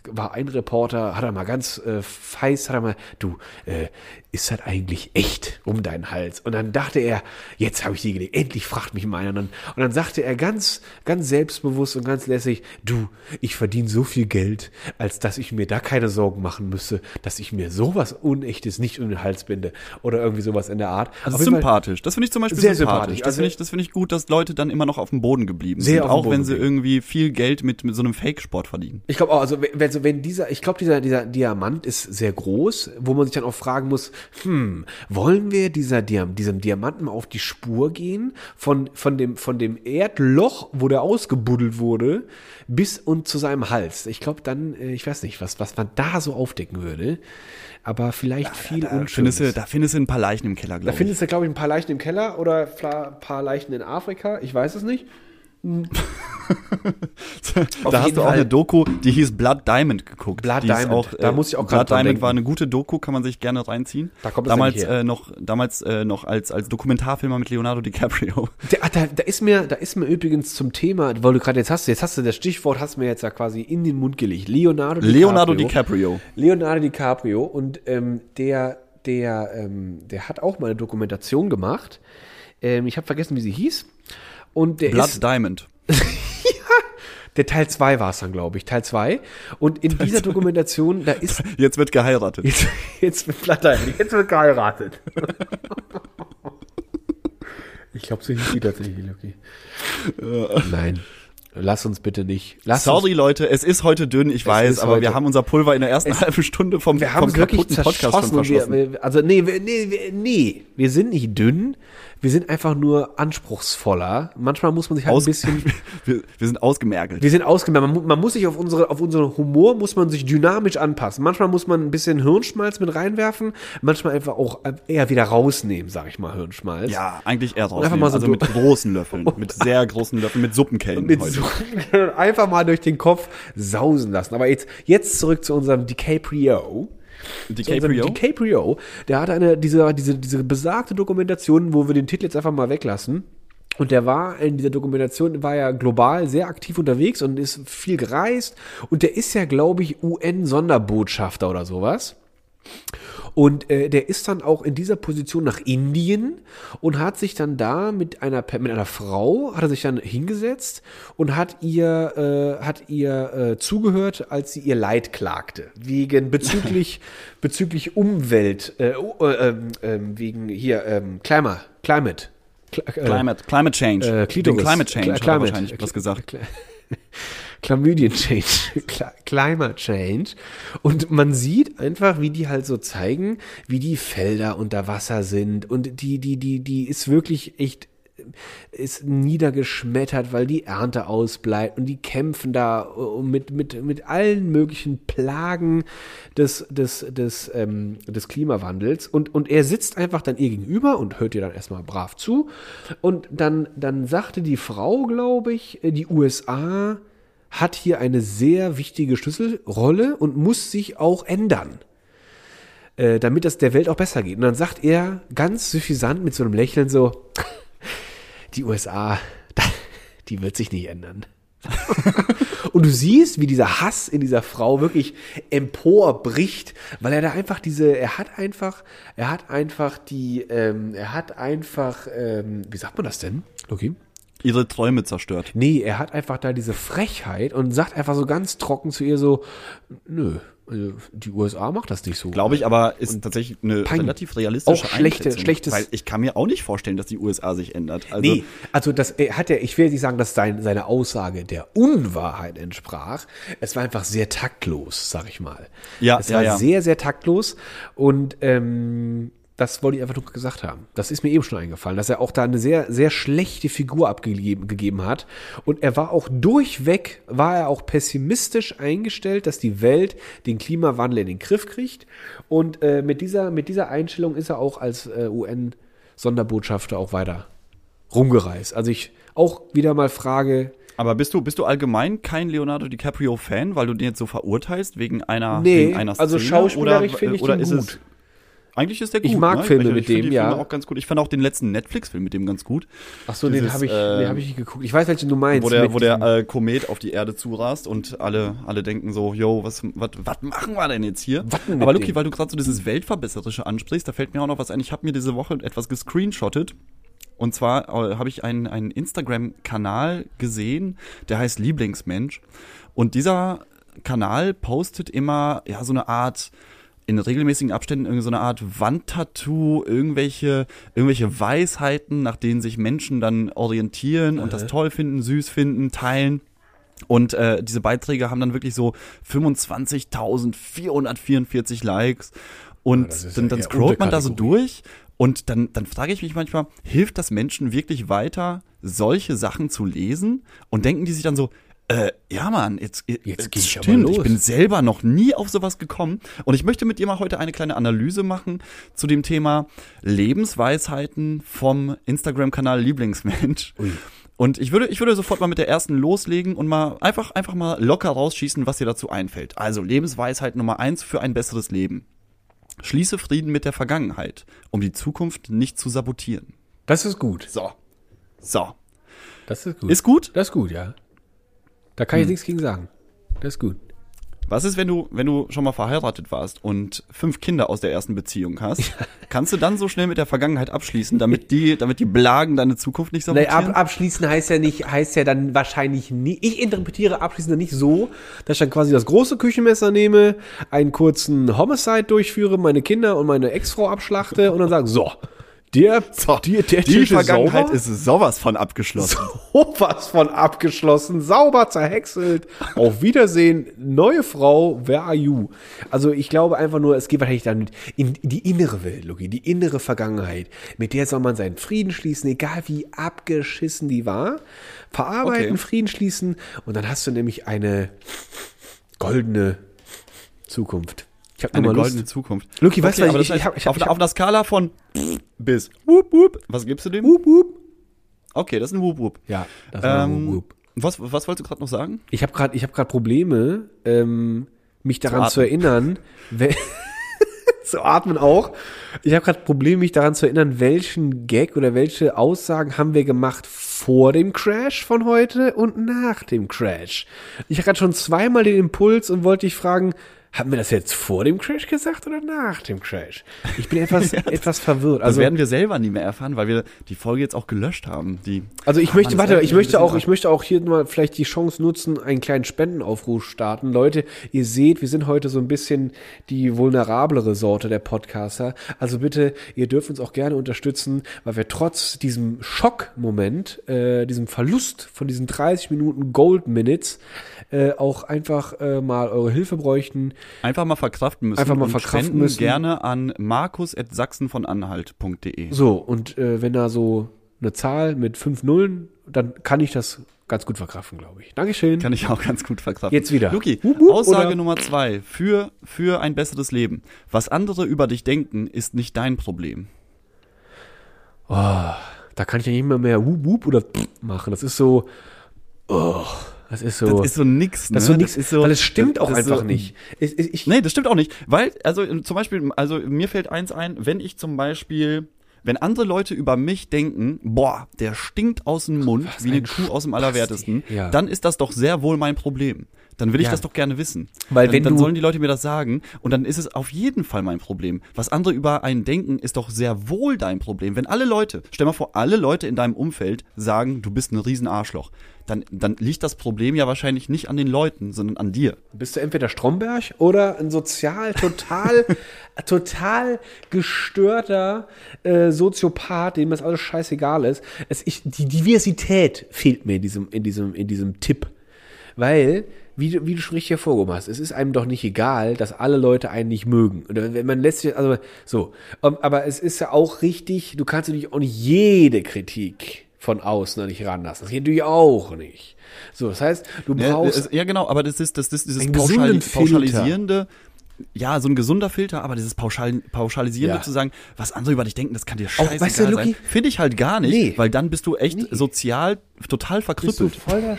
[SPEAKER 3] war ein Reporter, hat er mal ganz äh, feiß, hat er mal, du, äh, ist das eigentlich echt um deinen Hals? Und dann dachte er, jetzt habe ich die gelegt, endlich fragt mich mal einer. Und dann, und dann sagte er ganz, ganz selbstbewusst und ganz lässig, du, ich verdiene so viel Geld, als dass ich mir da keine Sorgen machen müsste, dass ich mir sowas Unechtes nicht um den Hals binde oder irgendwie sowas in der Art.
[SPEAKER 2] Also sympathisch. Das finde ich zum Beispiel
[SPEAKER 3] Sehr
[SPEAKER 2] sympathisch.
[SPEAKER 3] Sympathisch.
[SPEAKER 2] Das
[SPEAKER 3] Also-
[SPEAKER 2] finde ich, das finde ich gut, dass Leute dann immer noch auf dem Boden geblieben sind, auch wenn sie
[SPEAKER 3] geblieben.
[SPEAKER 2] irgendwie viel Geld mit, mit so einem Fake-Sport verdienen.
[SPEAKER 3] Ich glaube auch, also wenn, also wenn dieser, ich glaube, dieser, dieser Diamant ist sehr groß, wo man sich dann auch fragen muss, hm, wollen wir dieser Diam diesem Diamanten auf die Spur gehen? Von, von dem, von dem Erdloch, wo der ausgebuddelt wurde, bis und zu seinem Hals. Ich glaube dann, äh, ich weiß nicht, was, was man da so aufdecken würde. Aber vielleicht viel
[SPEAKER 2] Da
[SPEAKER 3] Unschönes.
[SPEAKER 2] findest, du, da findest du ein paar Leichen im Keller,
[SPEAKER 3] Da
[SPEAKER 2] glaube ich.
[SPEAKER 3] findest du, glaube ich, ein paar Leichen im Keller oder ein paar Leichen in Afrika. Ich weiß es nicht. Auf
[SPEAKER 2] da hast du auch
[SPEAKER 3] Fall.
[SPEAKER 2] eine Doku, die hieß Blood Diamond geguckt.
[SPEAKER 3] Blood
[SPEAKER 2] die
[SPEAKER 3] Diamond.
[SPEAKER 2] Auch,
[SPEAKER 3] Da muss ich auch
[SPEAKER 2] Blood Diamond
[SPEAKER 3] denken.
[SPEAKER 2] war eine gute Doku, kann man sich gerne reinziehen.
[SPEAKER 3] Da kommt
[SPEAKER 2] damals äh, noch, damals äh, noch als als Dokumentarfilmer mit Leonardo DiCaprio.
[SPEAKER 3] Der, ah, da, da ist mir, da ist mir übrigens zum Thema, weil du gerade jetzt hast, jetzt hast du das Stichwort, hast mir jetzt ja quasi in den Mund gelegt. Leonardo DiCaprio.
[SPEAKER 2] Leonardo DiCaprio.
[SPEAKER 3] Leonardo DiCaprio und ähm, der, der, ähm, der hat auch mal eine Dokumentation gemacht. Ähm, ich habe vergessen, wie sie hieß. Und der
[SPEAKER 2] Blood
[SPEAKER 3] ist,
[SPEAKER 2] Diamond.
[SPEAKER 3] der Teil 2 war es dann, glaube ich, Teil 2. Und in dieser Dokumentation, da ist
[SPEAKER 2] Jetzt wird geheiratet.
[SPEAKER 3] Jetzt, jetzt wird Platter, jetzt wird geheiratet. ich glaube, so hieß die tatsächlich, Lucky. Nein, lass uns bitte nicht. Lass
[SPEAKER 2] Sorry, Leute, es ist heute dünn, ich weiß,
[SPEAKER 3] ist
[SPEAKER 2] aber
[SPEAKER 3] heute-
[SPEAKER 2] wir haben unser Pulver in der ersten halben Stunde vom,
[SPEAKER 3] uns, wir
[SPEAKER 2] vom
[SPEAKER 3] es
[SPEAKER 2] kaputten Podcast schon verschossen.
[SPEAKER 3] wir, also nee, wir, nee, wir, nee, wir sind nicht dünn. Wir sind einfach nur anspruchsvoller. Manchmal muss man sich halt
[SPEAKER 2] Aus,
[SPEAKER 3] ein bisschen
[SPEAKER 2] wir, wir sind ausgemergelt.
[SPEAKER 3] Wir sind ausgemerkt. Man, man muss sich auf unsere, auf unseren Humor muss man sich dynamisch anpassen. Manchmal muss man ein bisschen Hirnschmalz mit reinwerfen, manchmal einfach auch eher wieder rausnehmen, sag ich mal, Hirnschmalz.
[SPEAKER 2] ja, eigentlich eher raus.
[SPEAKER 3] einfach mal so
[SPEAKER 2] also mit großen Löffeln, mit sehr großen Löffeln, mit Suppenkellen
[SPEAKER 3] Mit
[SPEAKER 2] heute.
[SPEAKER 3] so, einfach mal durch den Kopf sausen lassen. Aber jetzt, jetzt zurück zu unserem DiCaprio.
[SPEAKER 2] DiCaprio?
[SPEAKER 3] DiCaprio, der hatte eine, diese, diese, diese besagte Dokumentation, wo wir den Titel jetzt einfach mal weglassen. Und der war in dieser Dokumentation, war ja global sehr aktiv unterwegs und ist viel gereist. Und der ist ja, glaube ich, UN-Sonderbotschafter oder sowas. Und äh, der ist dann auch in dieser Position nach Indien und hat sich dann da mit einer mit einer Frau hat er sich dann hingesetzt und hat ihr äh, hat ihr äh, zugehört, als sie ihr Leid klagte wegen bezüglich bezüglich Umwelt äh, oh, äh, ähm, wegen hier ähm, Climate Climate Cl- äh,
[SPEAKER 2] Climate, Climate Change.
[SPEAKER 3] äh, Klitoris.
[SPEAKER 2] Climate Change
[SPEAKER 3] Climate.
[SPEAKER 2] wahrscheinlich etwas gesagt.
[SPEAKER 3] Chlamydien Change, Cl- Climate Change. Und man sieht einfach, wie die halt so zeigen, wie die Felder unter Wasser sind. Und die, die, die, die ist wirklich echt ist niedergeschmettert, weil die Ernte ausbleibt und die kämpfen da äh, mit, mit, mit allen möglichen Plagen des, des, des, ähm, des Klimawandels und, und er sitzt einfach dann ihr gegenüber und hört ihr dann erstmal brav zu und dann, dann sagte die Frau, glaube ich, äh, die USA hat hier eine sehr wichtige Schlüsselrolle und muss sich auch ändern äh, damit es der Welt auch besser geht. Und dann sagt er ganz suffisant mit so einem Lächeln so, die USA, die wird sich nicht ändern. und du siehst, wie dieser Hass in dieser Frau wirklich emporbricht, weil er da einfach diese, er hat einfach, er hat einfach die, ähm, er hat einfach, ähm, wie sagt man das denn,
[SPEAKER 2] Okay. Ihre Träume zerstört.
[SPEAKER 3] Nee, er hat einfach da diese Frechheit und sagt einfach so ganz trocken zu ihr so, nö, also die USA macht das nicht so.
[SPEAKER 2] Glaube ich, aber ist und tatsächlich eine Pein relativ realistische
[SPEAKER 3] auch schlechte, schlechtes
[SPEAKER 2] Weil ich kann mir auch nicht vorstellen, dass die USA sich ändert.
[SPEAKER 3] Also, nee, also das hat er, ich will nicht sagen, dass sein, seine Aussage der Unwahrheit entsprach. Es war einfach sehr taktlos, sag ich mal.
[SPEAKER 2] Ja,
[SPEAKER 3] es
[SPEAKER 2] ja,
[SPEAKER 3] war
[SPEAKER 2] ja.
[SPEAKER 3] sehr, sehr taktlos und ähm, das wollte ich einfach nur gesagt haben. Das ist mir eben schon eingefallen, dass er auch da eine sehr, sehr schlechte Figur abgegeben gegeben hat. Und er war auch durchweg, war er auch pessimistisch eingestellt, dass die Welt den Klimawandel in den Griff kriegt. Und äh, mit, dieser, mit dieser Einstellung ist er auch als äh, UN-Sonderbotschafter auch weiter rumgereist. Also ich auch wieder mal frage,
[SPEAKER 2] aber bist du, bist du allgemein kein Leonardo DiCaprio-Fan, weil du den jetzt so verurteilst wegen einer,
[SPEAKER 3] nee,
[SPEAKER 2] wegen einer
[SPEAKER 3] Szene? Also schauspielerisch finde ich
[SPEAKER 2] oder
[SPEAKER 3] den
[SPEAKER 2] ist
[SPEAKER 3] gut.
[SPEAKER 2] Es, eigentlich ist der gut.
[SPEAKER 3] Ich mag
[SPEAKER 2] ne?
[SPEAKER 3] Filme
[SPEAKER 2] ich,
[SPEAKER 3] mit
[SPEAKER 2] ich
[SPEAKER 3] dem, ja.
[SPEAKER 2] Filme auch ganz gut. Ich fand auch den letzten Netflix-Film mit dem ganz gut.
[SPEAKER 3] Ach so, den
[SPEAKER 2] Dieses,
[SPEAKER 3] habe ich,
[SPEAKER 2] äh,
[SPEAKER 3] den hab ich nicht geguckt. Ich weiß, welchen du meinst.
[SPEAKER 2] Wo der, wo der äh, Komet auf die Erde zurast und alle, alle denken so, yo, was, was, was machen wir denn jetzt hier? Aber Luki, weil du gerade so dieses Weltverbesserische ansprichst, da fällt mir auch noch was ein. Ich habe mir diese Woche etwas gescreenshottet. Und zwar äh, habe ich einen, einen Instagram-Kanal gesehen, der heißt Lieblingsmensch. Und dieser Kanal postet immer ja so eine Art in regelmäßigen Abständen irgendwie so eine Art Wandtattoo, irgendwelche, irgendwelche Weisheiten, nach denen sich Menschen dann orientieren und das toll finden, süß finden, teilen. Und äh, diese Beiträge haben dann wirklich so 25.444 Likes. Und dann,
[SPEAKER 3] ja
[SPEAKER 2] dann
[SPEAKER 3] eher
[SPEAKER 2] scrollt man da so durch und dann, dann frage ich mich manchmal, hilft das Menschen wirklich weiter, solche Sachen zu lesen? Und denken die sich dann so, äh, ja Mann, jetzt,
[SPEAKER 3] Jetzt geh ich aber
[SPEAKER 2] stimmt,
[SPEAKER 3] los.
[SPEAKER 2] ich bin selber noch nie auf sowas gekommen. Und ich möchte mit dir mal heute eine kleine Analyse machen zu dem Thema Lebensweisheiten vom Instagram-Kanal Lieblingsmensch.
[SPEAKER 3] Ui.
[SPEAKER 2] Und ich würde, ich würde sofort mal mit der ersten loslegen und mal einfach, einfach mal locker rausschießen, was dir dazu einfällt. Also Lebensweisheit Nummer eins für ein besseres Leben. Schließe Frieden mit der Vergangenheit, um die Zukunft nicht zu sabotieren.
[SPEAKER 3] Das ist gut.
[SPEAKER 2] So. So.
[SPEAKER 3] Das ist gut.
[SPEAKER 2] Ist gut?
[SPEAKER 3] Das ist gut, ja. Da kann ich nichts gegen sagen. Das ist gut.
[SPEAKER 2] Was ist, wenn du, wenn du schon mal verheiratet warst und fünf Kinder aus der ersten Beziehung hast? Kannst du dann so schnell mit der Vergangenheit abschließen, damit die, damit die Blagen deine Zukunft nicht sabotieren?
[SPEAKER 3] ab, abschließen heißt ja nicht, heißt ja dann wahrscheinlich nie. Ich interpretiere abschließen dann nicht so, dass ich dann quasi das große Küchenmesser nehme, einen kurzen Homicide durchführe, meine Kinder und meine Ex-Frau abschlachte und dann sage, so, der,
[SPEAKER 2] so,
[SPEAKER 3] der, der
[SPEAKER 2] die
[SPEAKER 3] Tisch
[SPEAKER 2] Vergangenheit
[SPEAKER 3] ist
[SPEAKER 2] ist sowas von abgeschlossen.
[SPEAKER 3] sowas von abgeschlossen, sauber zerhäckselt. Auf Wiedersehen, neue Frau, where are you? Also ich glaube einfach nur, es geht wahrscheinlich dann in die innere Welt, Loki, die innere Vergangenheit. Mit der soll man seinen Frieden schließen, egal wie abgeschissen die war. Verarbeiten,
[SPEAKER 2] Okay.
[SPEAKER 3] Frieden schließen und dann hast du nämlich eine goldene Zukunft. Ich habe
[SPEAKER 2] Eine goldene
[SPEAKER 3] Lust.
[SPEAKER 2] Zukunft.
[SPEAKER 3] Luki, weißt du,
[SPEAKER 2] aber
[SPEAKER 3] ich-
[SPEAKER 2] das
[SPEAKER 3] ich hab- ich hab-
[SPEAKER 2] auf,
[SPEAKER 3] ich hab-
[SPEAKER 2] auf einer Skala von bis wup, wup, was gibst du dem?
[SPEAKER 3] Wup, wup.
[SPEAKER 2] Okay, das ist ein wup, wup.
[SPEAKER 3] Ja, das war
[SPEAKER 2] Ähm,
[SPEAKER 3] wup, wup.
[SPEAKER 2] was, was wolltest du gerade noch sagen?
[SPEAKER 3] Ich habe gerade, ich habe gerade Probleme, ähm, mich daran
[SPEAKER 2] atmen.
[SPEAKER 3] zu, erinnern, zu atmen auch. Ich habe gerade Probleme, mich daran zu erinnern, welchen Gag oder welche Aussagen haben wir gemacht vor dem Crash von heute und nach dem Crash. Ich hatte gerade schon zweimal den Impuls und wollte dich fragen, haben wir das jetzt vor dem Crash gesagt oder nach dem Crash? Ich bin etwas, etwas verwirrt.
[SPEAKER 2] Das
[SPEAKER 3] Also,
[SPEAKER 2] werden wir selber nie mehr erfahren, weil wir die Folge jetzt auch gelöscht haben. Die,
[SPEAKER 3] Also ich möchte,
[SPEAKER 2] das
[SPEAKER 3] warte, ich möchte auch, ich möchte auch hier mal vielleicht die Chance nutzen, einen kleinen Spendenaufruf starten. Leute, ihr seht, wir sind heute so ein bisschen die vulnerablere Sorte der Podcaster. Also bitte, ihr dürft uns auch gerne unterstützen, weil wir trotz diesem Schockmoment, äh, diesem Verlust von diesen 30 Minuten Gold Minutes, äh, auch einfach äh, mal eure Hilfe bräuchten.
[SPEAKER 2] Einfach mal verkraften müssen.
[SPEAKER 3] Einfach mal verkraften müssen.
[SPEAKER 2] gerne an markus.sachsenvonanhalt.de.
[SPEAKER 3] So, und äh, wenn da so eine Zahl mit fünf Nullen, dann kann ich das ganz gut verkraften, glaube ich. Dankeschön.
[SPEAKER 2] Kann ich auch ganz gut verkraften.
[SPEAKER 3] Jetzt wieder.
[SPEAKER 2] Luki,
[SPEAKER 3] Hup, hup,
[SPEAKER 2] Aussage
[SPEAKER 3] oder?
[SPEAKER 2] Nummer zwei. Für, für ein besseres Leben. Was andere über dich denken, ist nicht dein Problem.
[SPEAKER 3] Da kann ich ja nicht mehr mehr wup, wup oder pff machen. Das ist so, oh, das ist so,
[SPEAKER 2] Das ist so nix, ne?
[SPEAKER 3] das ist so nix,
[SPEAKER 2] Das ist so-
[SPEAKER 3] weil es stimmt
[SPEAKER 2] das
[SPEAKER 3] auch
[SPEAKER 2] ist
[SPEAKER 3] einfach
[SPEAKER 2] so-
[SPEAKER 3] nicht. Ich, ich,
[SPEAKER 2] Nee, das stimmt auch nicht. Weil, also zum Beispiel, also mir fällt eins ein, wenn ich zum Beispiel, wenn andere Leute über mich denken, boah, der stinkt aus dem Mund
[SPEAKER 3] Was
[SPEAKER 2] wie eine
[SPEAKER 3] ein
[SPEAKER 2] Kuh aus dem. Allerwertesten,
[SPEAKER 3] Ja.
[SPEAKER 2] dann ist das doch sehr wohl mein Problem. Dann will ich
[SPEAKER 3] Ja.
[SPEAKER 2] das doch gerne wissen.
[SPEAKER 3] Weil
[SPEAKER 2] dann,
[SPEAKER 3] wenn
[SPEAKER 2] dann sollen die Leute mir das sagen und dann ist es auf jeden Fall mein Problem. Was andere über einen denken, ist doch sehr wohl dein Problem. Wenn alle Leute, stell mal vor, alle Leute in deinem Umfeld sagen, du bist ein Riesenarschloch, dann, dann liegt das Problem ja wahrscheinlich nicht an den Leuten, sondern an dir.
[SPEAKER 3] bist du entweder Stromberg oder ein sozial total, total gestörter äh, Soziopath, dem das alles scheißegal ist. Es, ich, die Diversität fehlt mir in diesem, in diesem, in diesem Tipp. Weil, wie du, wie du schon richtig hervorgehoben hast, es ist einem doch nicht egal, dass alle Leute einen nicht mögen. Oder wenn man lässt sich, also so. Aber es ist ja auch richtig, du kannst natürlich auch nicht jede Kritik von außen an dich ranlassen. Das geht natürlich auch nicht. So, das heißt, du
[SPEAKER 2] Ja,
[SPEAKER 3] brauchst
[SPEAKER 2] es- ja, genau, aber das ist, das ist dieses
[SPEAKER 3] Einen
[SPEAKER 2] Pauschali
[SPEAKER 3] gesunden Filter.
[SPEAKER 2] pauschalisierende, ja, so ein gesunder Filter, aber dieses Pauschal pauschalisierende
[SPEAKER 3] Ja.
[SPEAKER 2] zu sagen, was andere über dich denken, das kann dir scheißegal
[SPEAKER 3] weißt du,
[SPEAKER 2] sein, finde ich halt gar nicht,
[SPEAKER 3] Nee.
[SPEAKER 2] weil dann bist du echt sozial total
[SPEAKER 3] bist du
[SPEAKER 2] verkrüppelt.
[SPEAKER 3] voll der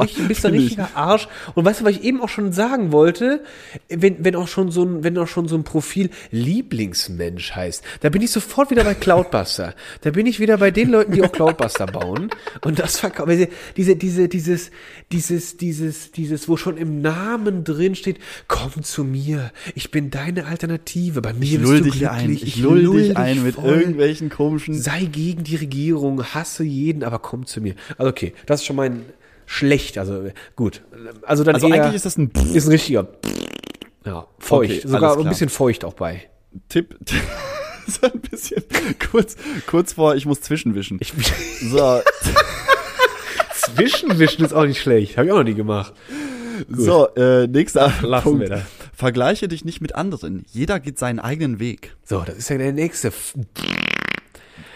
[SPEAKER 3] richtig, bist
[SPEAKER 2] ich.
[SPEAKER 3] richtiger Arsch. Und weißt du, was ich eben auch schon sagen wollte, wenn, wenn auch schon so ein, wenn auch schon so ein Profil Lieblingsmensch heißt, da bin ich sofort wieder bei Cloudbuster. Da bin ich wieder bei den Leuten, die auch Cloudbuster bauen. Und das verkaufen. Diese, diese, dieses, dieses, dieses, dieses, wo schon im Namen drin steht, komm zu mir. Ich bin deine Alternative. Bei mir
[SPEAKER 2] Ich
[SPEAKER 3] bist
[SPEAKER 2] lull
[SPEAKER 3] du
[SPEAKER 2] dich
[SPEAKER 3] glücklich.
[SPEAKER 2] ein, ich lull dich ein mit
[SPEAKER 3] voll.
[SPEAKER 2] irgendwelchen komischen
[SPEAKER 3] Sei gegen die Regierung, hasse jeden, aber komm zu mir. Also okay, das ist schon mein schlecht. Also gut. Also dann
[SPEAKER 2] Also eigentlich ist das ein
[SPEAKER 3] ist ein richtiger. Ja, feucht.
[SPEAKER 2] Okay,
[SPEAKER 3] Sogar ein bisschen feucht auch bei.
[SPEAKER 2] Tipp. so ein bisschen kurz, kurz vor, ich muss zwischenwischen.
[SPEAKER 3] Ich,
[SPEAKER 2] so,
[SPEAKER 3] Zwischenwischen ist auch nicht schlecht. Habe ich auch noch nie gemacht.
[SPEAKER 2] so, äh, nächster
[SPEAKER 3] Lassen
[SPEAKER 2] Punkt.
[SPEAKER 3] wir das.
[SPEAKER 2] Vergleiche dich nicht mit anderen. Jeder geht seinen eigenen Weg.
[SPEAKER 3] So, das ist ja der nächste.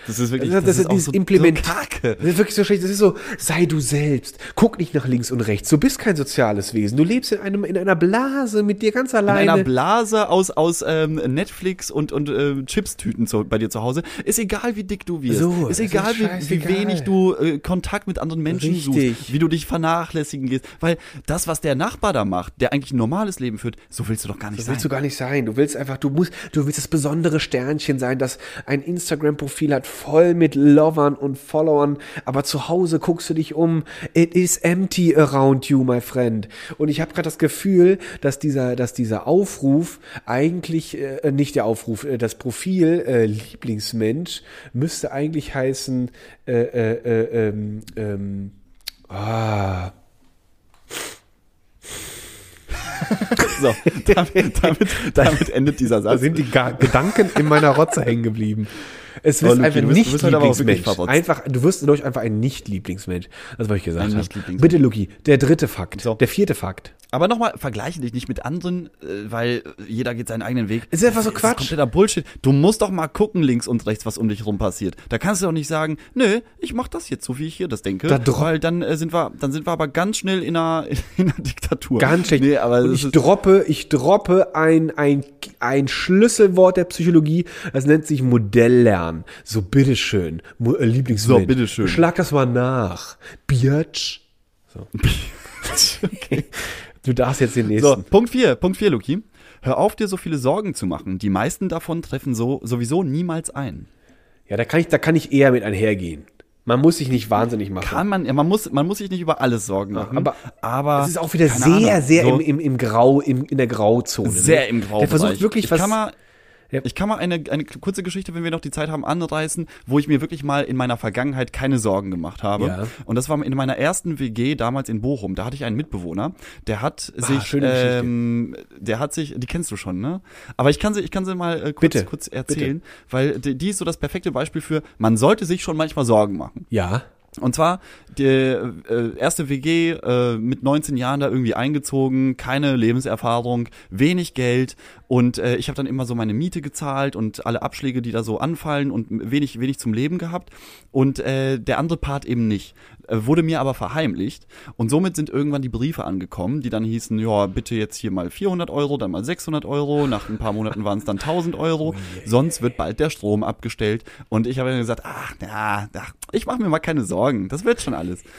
[SPEAKER 2] Das ist wirklich,
[SPEAKER 3] Das, das, ist dieses Implement.
[SPEAKER 2] so kacke.
[SPEAKER 3] Das ist wirklich so schlecht. Das ist so, sei du selbst. Guck nicht nach links und rechts. Du bist kein soziales Wesen. Du lebst in einem, in einer Blase mit dir ganz
[SPEAKER 2] In
[SPEAKER 3] alleine.
[SPEAKER 2] einer Blase aus, aus ähm, Netflix und, und äh, Chipstüten zu, bei dir zu Hause. Ist egal, wie dick du wirst.
[SPEAKER 3] So,
[SPEAKER 2] ist
[SPEAKER 3] es ist
[SPEAKER 2] egal, wie, wie wenig du äh, Kontakt mit anderen Menschen
[SPEAKER 3] Richtig.
[SPEAKER 2] suchst, wie du dich vernachlässigen gehst. Weil das, was der Nachbar da macht, der eigentlich ein normales Leben führt, so willst du doch gar nicht
[SPEAKER 3] Das
[SPEAKER 2] sein.
[SPEAKER 3] willst du gar nicht sein. Du willst einfach, du musst, du willst das besondere Sternchen sein, das ein Instagram-Profil hat, voll mit Lovern und Followern, aber zu Hause guckst du dich um. It is empty around you, my friend. Und ich habe gerade das Gefühl, dass dieser, dass dieser Aufruf eigentlich, äh, nicht der Aufruf, äh, das Profil äh, Lieblingsmensch müsste eigentlich heißen, äh, äh, äh, ähm, ähm, ah,
[SPEAKER 2] So, damit, damit, damit endet dieser
[SPEAKER 3] Da
[SPEAKER 2] Satz.
[SPEAKER 3] sind die Ga Gedanken in meiner Rotze hängen geblieben. Es
[SPEAKER 2] Oh,
[SPEAKER 3] wird
[SPEAKER 2] Luki,
[SPEAKER 3] einfach
[SPEAKER 2] du
[SPEAKER 3] nicht Lieblingsmensch. Einfach, du wirst durch einfach ein Nicht-Lieblingsmensch. Das, was ich gesagt
[SPEAKER 2] Ein
[SPEAKER 3] habe.
[SPEAKER 2] Nicht-Lieblingsmensch.
[SPEAKER 3] Bitte, Luki, der dritte Fakt.
[SPEAKER 2] So.
[SPEAKER 3] Der vierte Fakt.
[SPEAKER 2] Aber nochmal, vergleiche dich nicht mit anderen, äh, weil jeder geht seinen eigenen Weg.
[SPEAKER 3] Ist einfach so
[SPEAKER 2] Das
[SPEAKER 3] Quatsch.
[SPEAKER 2] kompletter Bullshit. Du musst doch mal gucken links und rechts, was um dich rum passiert. Da kannst du doch nicht sagen, nö, ich mach das jetzt so, wie ich hier das denke.
[SPEAKER 3] Da
[SPEAKER 2] weil dann äh, sind wir, dann sind wir aber ganz schnell in einer, in einer Diktatur.
[SPEAKER 3] Ganz schlecht.
[SPEAKER 2] Nee, aber
[SPEAKER 3] Und ich
[SPEAKER 2] ist,
[SPEAKER 3] droppe, ich droppe ein, ein, ein Schlüsselwort der Psychologie. Das nennt sich Modelllernen. So, bitteschön. Äh, Lieblingsmensch.
[SPEAKER 2] So, bitteschön.
[SPEAKER 3] Schlag das mal nach. Biatch. So. okay. Du darfst jetzt den nächsten.
[SPEAKER 2] so, Punkt vier, Punkt vier, Luki. Hör auf, dir so viele Sorgen zu machen. Die meisten davon treffen so sowieso niemals ein.
[SPEAKER 3] Ja, da kann ich, da kann ich eher mit einhergehen. Man muss sich nicht wahnsinnig machen.
[SPEAKER 2] Kann man, ja, man muss, man muss sich nicht über alles Sorgen machen.
[SPEAKER 3] aber-
[SPEAKER 2] aber
[SPEAKER 3] Es ist auch wieder sehr,
[SPEAKER 2] Ahnung,
[SPEAKER 3] sehr
[SPEAKER 2] so-
[SPEAKER 3] im, im, im Grau, im, in der Grauzone.
[SPEAKER 2] sehr
[SPEAKER 3] ne?
[SPEAKER 2] im Grau.
[SPEAKER 3] Der versucht wirklich
[SPEAKER 2] ich
[SPEAKER 3] was.
[SPEAKER 2] Kann mal,
[SPEAKER 3] Ja.
[SPEAKER 2] Ich kann mal eine, eine kurze Geschichte, wenn wir noch die Zeit haben, anreißen, wo ich mir wirklich mal in meiner Vergangenheit keine Sorgen gemacht habe.
[SPEAKER 3] Ja.
[SPEAKER 2] Und das war in meiner ersten WG damals in Bochum. Da hatte ich einen Mitbewohner, der hat sich,
[SPEAKER 3] Ah, Geschichte.
[SPEAKER 2] ähm, der hat sich, die kennst du schon, ne? Aber ich kann sie, ich kann sie mal äh, kurz,
[SPEAKER 3] Bitte,
[SPEAKER 2] kurz erzählen, weil die, die ist so das perfekte Beispiel für, man sollte sich schon manchmal Sorgen machen.
[SPEAKER 3] ja.
[SPEAKER 2] Und zwar die äh, erste WG äh, mit 19 Jahren da irgendwie eingezogen, keine Lebenserfahrung, wenig Geld und äh, ich habe dann immer so meine Miete gezahlt und alle Abschläge, die da so anfallen und wenig wenig zum Leben gehabt und äh, der andere Part eben nicht. Äh, wurde mir aber verheimlicht und somit sind irgendwann die Briefe angekommen, die dann hießen, ja, bitte jetzt hier mal 400 Euro, dann mal 600 Euro, nach ein paar Monaten waren es dann 1000 Euro, sonst wird bald der Strom abgestellt und ich habe dann gesagt, ach, na, ach, ich mache mir mal keine Sorgen, das wird schon alles.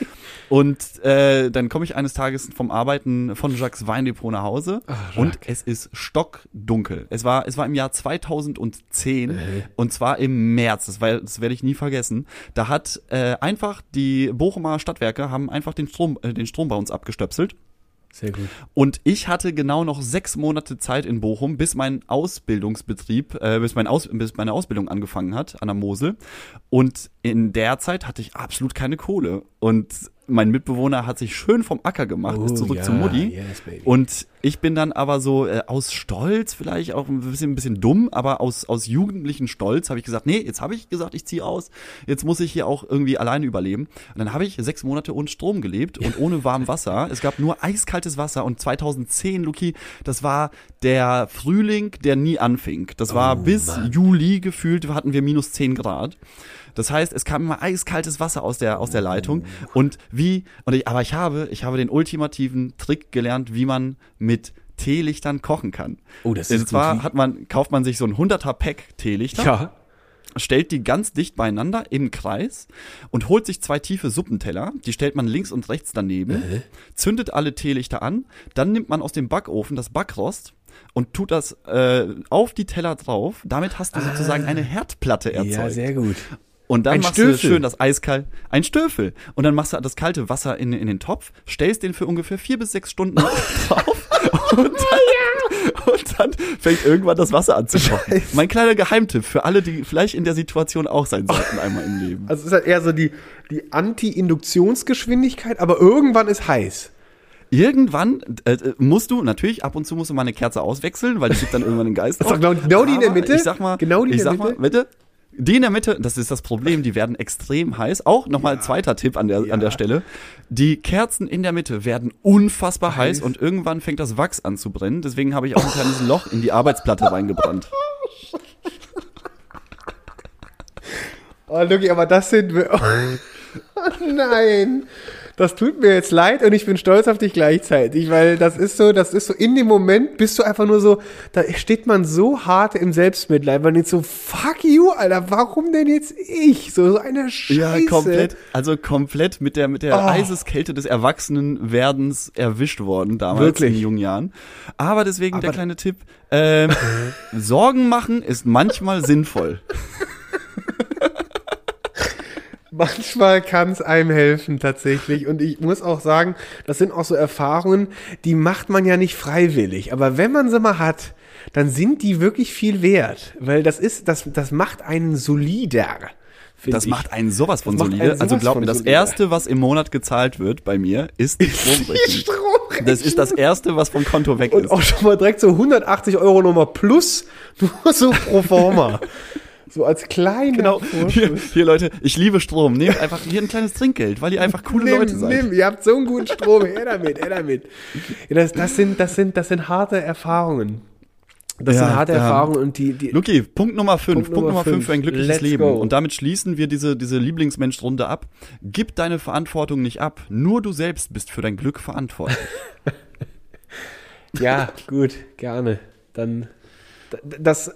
[SPEAKER 2] Und äh, dann komme ich eines Tages vom Arbeiten von Jacques Weindepot nach Hause ach, und es ist stockdunkel. Es war, es war im Jahr 2010 äh. und zwar im März, das, war, das werde ich nie vergessen. Da hat äh, einfach die Bochum Bochumer Stadtwerke haben einfach den Strom, äh, den Strom bei uns abgestöpselt.
[SPEAKER 3] Sehr gut.
[SPEAKER 2] Und ich hatte genau noch sechs Monate Zeit in Bochum, bis mein Ausbildungsbetrieb, äh, bis, mein Aus, bis meine Ausbildung angefangen hat an der Mosel. Und in der Zeit hatte ich absolut keine Kohle. Und mein Mitbewohner hat sich schön vom Acker gemacht, oh, ist zurück ja, zu Mutti. Yes, und ich bin dann aber so äh, aus Stolz, vielleicht auch ein bisschen, ein bisschen dumm, aber aus, aus jugendlichen Stolz habe ich gesagt, nee, jetzt habe ich gesagt, ich ziehe aus, jetzt muss ich hier auch irgendwie alleine überleben. Und dann habe ich sechs Monate ohne Strom gelebt und ohne warm Wasser. Es gab nur eiskaltes Wasser und 2010, Luki, das war der Frühling, der nie anfing. Das war oh, bis Mann. Juli gefühlt, hatten wir minus zehn Grad. Das heißt, es kam immer eiskaltes Wasser aus der, aus der Leitung. Und wie, und ich, aber ich habe, ich habe den ultimativen Trick gelernt, wie man mit Teelichtern kochen kann.
[SPEAKER 3] Oh, das ist Und
[SPEAKER 2] zwar hat man, kauft man sich so ein 100er Pack Teelichter.
[SPEAKER 3] Ja
[SPEAKER 2] stellt die ganz dicht beieinander im Kreis und holt sich zwei tiefe Suppenteller, die stellt man links und rechts daneben, äh. zündet alle Teelichter an, dann nimmt man aus dem Backofen das Backrost und tut das äh, auf die Teller drauf. Damit hast du ah. sozusagen eine Herdplatte erzeugt. Ja,
[SPEAKER 3] sehr gut.
[SPEAKER 2] Und dann ein machst Stöfel. du schön das eiskalt, ein Stöfel. Und dann machst du das kalte Wasser in, in den Topf, stellst den für ungefähr vier bis sechs Stunden drauf und dann, und dann fängt irgendwann das Wasser an zu kochen. Mein kleiner Geheimtipp für alle, die vielleicht in der Situation auch sein sollten einmal im Leben.
[SPEAKER 3] Also es ist halt eher so die, die Anti-Induktionsgeschwindigkeit, aber irgendwann ist heiß.
[SPEAKER 2] Irgendwann äh, musst du, natürlich, ab und zu musst du mal eine Kerze auswechseln, weil die gibt dann irgendwann den Geist.
[SPEAKER 3] Also genau, genau die in der Mitte?
[SPEAKER 2] Ich sag mal,
[SPEAKER 3] genau die
[SPEAKER 2] in
[SPEAKER 3] der Mitte?
[SPEAKER 2] Mal, bitte? Die in der Mitte, das ist das Problem, die werden extrem heiß. Auch nochmal ja. zweiter Tipp an der, ja. an der Stelle. Die Kerzen in der Mitte werden unfassbar heiß. heiß und irgendwann fängt das Wachs an zu brennen. Deswegen habe ich auch ein kleines Loch in die Arbeitsplatte reingebrannt.
[SPEAKER 3] Oh, Lucky, aber das sind wir. Oh, nein das tut mir jetzt leid und ich bin stolz auf dich gleichzeitig, weil das ist so, das ist so, in dem Moment bist du einfach nur so, da steht man so hart im Selbstmitleid, man denkt so, fuck you, Alter, warum denn jetzt ich? So, so eine Scheiße. Ja,
[SPEAKER 2] komplett, also komplett mit der, mit der oh. Eiseskälte des Erwachsenenwerdens erwischt worden, damals Wirklich? in jungen Jahren. Aber deswegen Aber der kleine Tipp, ähm, Sorgen machen ist manchmal sinnvoll.
[SPEAKER 3] Manchmal kann es einem helfen tatsächlich. Und ich muss auch sagen, das sind auch so Erfahrungen, die macht man ja nicht freiwillig. Aber wenn man sie mal hat, dann sind die wirklich viel wert. Weil das ist, das, das macht einen solider.
[SPEAKER 2] Das ich. macht einen sowas von solide. Also glaub mir, das solide. erste, was im Monat gezahlt wird bei mir, ist die Stromrechnung. Das ist das erste, was vom Konto weg
[SPEAKER 3] ist.
[SPEAKER 2] Und
[SPEAKER 3] auch schon mal direkt so 180 Euro nochmal plus, nur so pro forma. So als kleine
[SPEAKER 2] Genau, hier, hier, Leute, ich liebe Strom. Nehmt einfach hier ein kleines Trinkgeld, weil ihr einfach coole nimm, Leute seid. Nimm,
[SPEAKER 3] ihr habt so einen guten Strom, her damit, her damit. Ja, das, das, sind, das, sind, das sind harte Erfahrungen. Das ja, sind harte ja. Erfahrungen und die, die.
[SPEAKER 2] Luki, Punkt Nummer 5. Punkt, Nummer 5 für ein glückliches Let's Leben. Go. Und damit schließen wir diese, diese Lieblingsmensch-Runde ab. Gib deine Verantwortung nicht ab. Nur du selbst bist für dein Glück verantwortlich.
[SPEAKER 3] ja, gut, gerne. Dann, das,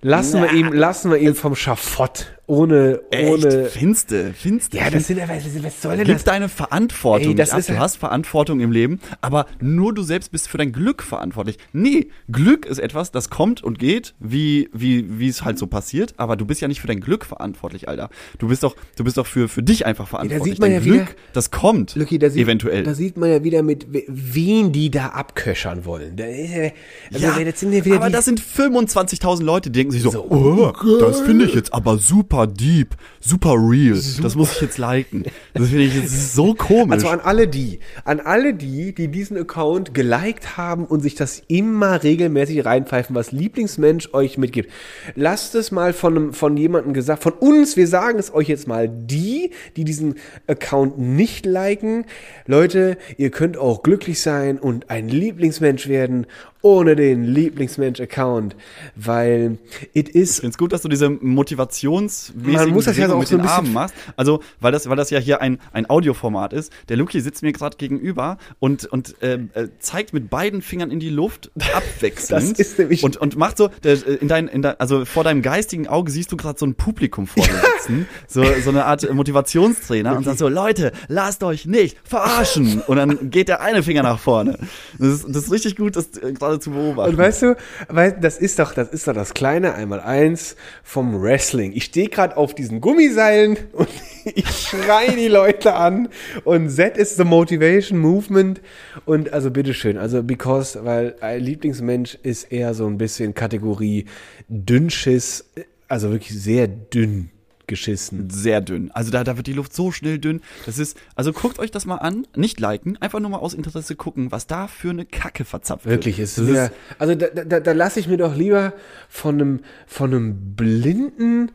[SPEAKER 3] Lassen wir ihm, lassen wir ihn vom Schafott ohne, Echt? ohne.
[SPEAKER 2] Finste, finste.
[SPEAKER 3] Ja, das sind, was soll denn
[SPEAKER 2] Gib das? deine Verantwortung. Ey, das ist, du hast Verantwortung im Leben, aber nur du selbst bist für dein Glück verantwortlich. Nee, Glück ist etwas, das kommt und geht, wie, wie, wie es halt so passiert, aber du bist ja nicht für dein Glück verantwortlich, Alter. Du bist doch, du bist doch für, für dich einfach verantwortlich. Ja, da sieht man dein ja Glück, wieder, das kommt.
[SPEAKER 3] Lucky, da sieht, eventuell. Da sieht man ja wieder mit, wen die da abköchern wollen. Da
[SPEAKER 2] also, ja, das sind ja aber das sind 25.000 Leute, die denken sich so, so oh, das finde ich jetzt aber super super deep, super real. Super. Das muss ich jetzt liken. Das finde ich ist so komisch.
[SPEAKER 3] Also an alle die, an alle die, die diesen Account geliked haben und sich das immer regelmäßig reinpfeifen, was Lieblingsmensch euch mitgibt. Lasst es mal von, von jemandem gesagt, von uns, wir sagen es euch jetzt mal, die, die diesen Account nicht liken. Leute, ihr könnt auch glücklich sein und ein Lieblingsmensch werden ohne den Lieblingsmensch-Account, weil it is.
[SPEAKER 2] Ich finde es gut, dass du diese motivationsmäßigen Man muss das ja auch mit so den Armen machst. Also, weil das, weil das ja hier ein, ein Audioformat ist. Der Luki sitzt mir gerade gegenüber und, und ähm, äh, zeigt mit beiden Fingern in die Luft abwechselnd. das ist nämlich und, und macht so, äh, in dein, in dein, also vor deinem geistigen Auge siehst du gerade so ein Publikum vor dir sitzen. so, so eine Art Motivationstrainer okay. und sagt so, Leute, lasst euch nicht verarschen. Und dann geht der eine Finger nach vorne. Das ist, das ist richtig gut, dass äh, gerade zu beobachten.
[SPEAKER 3] Und weißt du, weil das ist doch, das ist doch das kleine Einmaleins vom Wrestling. Ich stehe gerade auf diesen Gummiseilen und ich schreie die Leute an und that is the motivation movement. Und also bitteschön, also because, weil Lieblingsmensch ist eher so ein bisschen Kategorie Dünnschiss, also wirklich sehr dünn geschissen.
[SPEAKER 2] Sehr dünn. Also da, da wird die Luft so schnell dünn. Das ist, also guckt euch das mal an, nicht liken, einfach nur mal aus Interesse gucken, was da für eine Kacke verzapft
[SPEAKER 3] Wirklich, wird. Wirklich, ist sehr, also da, da, da lasse ich mir doch lieber von einem, von einem blinden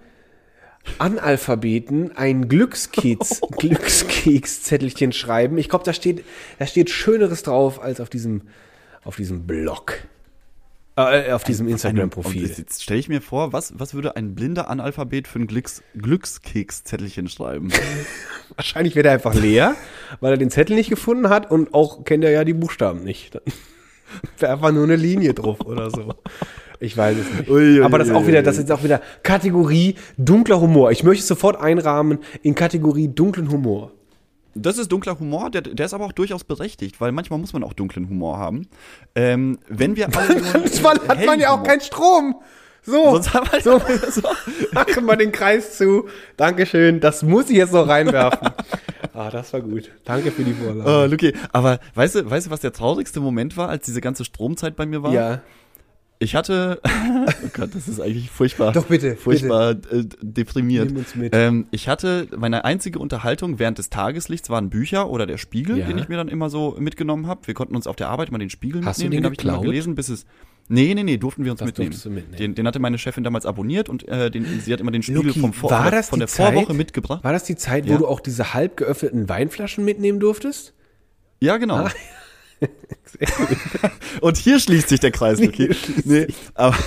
[SPEAKER 3] Analphabeten ein Glückskeks, Glückskekszettelchen schreiben. Ich glaube, da steht, da steht Schöneres drauf als auf diesem, auf diesem Blog.
[SPEAKER 2] Äh, auf diesem Instagram-Profil. Jetzt stelle ich mir vor, was, was würde ein blinder Analphabet für ein Glücks, Glückskeks-Zettelchen schreiben?
[SPEAKER 3] Wahrscheinlich wäre er einfach leer, weil er den Zettel nicht gefunden hat und auch kennt er ja die Buchstaben nicht. wäre einfach nur eine Linie drauf oder so. Ich weiß es nicht. Ui, ui, Aber das ist auch wieder, das ist auch wieder Kategorie dunkler Humor. Ich möchte sofort einrahmen in Kategorie dunklen Humor.
[SPEAKER 2] Das ist dunkler Humor, der, der ist aber auch durchaus berechtigt, weil manchmal muss man auch dunklen Humor haben. Ähm, wenn wir alle
[SPEAKER 3] Manchmal hat man ja auch keinen Strom. So, so, so. machen wir den Kreis zu. Dankeschön, das muss ich jetzt noch reinwerfen. ah, das war gut. Danke für die Vorlage.
[SPEAKER 2] Oh, Luki, aber weißt du, weißt du, was der traurigste Moment war, als diese ganze Stromzeit bei mir war?
[SPEAKER 3] Ja.
[SPEAKER 2] Ich hatte, oh Gott, das ist eigentlich furchtbar.
[SPEAKER 3] Doch bitte,
[SPEAKER 2] furchtbar bitte. Äh, deprimiert. Nimm uns mit. Ähm, ich hatte meine einzige Unterhaltung während des Tageslichts waren Bücher oder der Spiegel, ja. den ich mir dann immer so mitgenommen habe. Wir konnten uns auf der Arbeit mal den Spiegel
[SPEAKER 3] Hast
[SPEAKER 2] mitnehmen.
[SPEAKER 3] Du den,
[SPEAKER 2] den habe ich dann mal gelesen, bis es Nee, nee, nee, durften wir uns
[SPEAKER 3] das
[SPEAKER 2] mitnehmen.
[SPEAKER 3] mitnehmen.
[SPEAKER 2] Den, den hatte meine Chefin damals abonniert und äh, den, sie hat immer den Spiegel
[SPEAKER 3] Luki,
[SPEAKER 2] vom Vor
[SPEAKER 3] war das
[SPEAKER 2] von der
[SPEAKER 3] Zeit,
[SPEAKER 2] Vorwoche mitgebracht.
[SPEAKER 3] War das die Zeit, wo ja. du auch diese halb geöffneten Weinflaschen mitnehmen durftest?
[SPEAKER 2] Ja, genau. Ah. Und hier schließt sich der Kreis, okay? Nee, aber,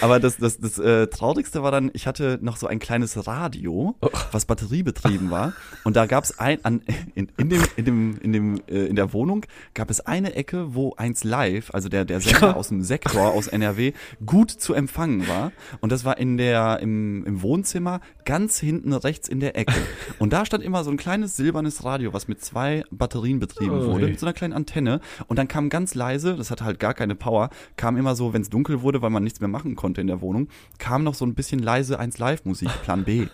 [SPEAKER 2] aber das, das, das äh, Traurigste war dann, ich hatte noch so ein kleines Radio, oh. was batteriebetrieben war. Und da gab es ein, an, in, in dem, in dem, in dem, äh, in der Wohnung gab es eine Ecke, wo eins live, also der, der Sender ja. aus dem Sektor aus NRW, gut zu empfangen war. Und das war in der, im, im Wohnzimmer ganz hinten rechts in der Ecke. Und da stand immer so ein kleines silbernes Radio, was mit zwei Batterien betrieben oh, wurde, mit so einer kleinen Antenne. Und dann kam ganz leise, das hatte halt gar keine Power, kam immer so, wenn es dunkel wurde, weil man nichts mehr machen konnte in der Wohnung, kam noch so ein bisschen leise 1 Live-Musik, Plan B.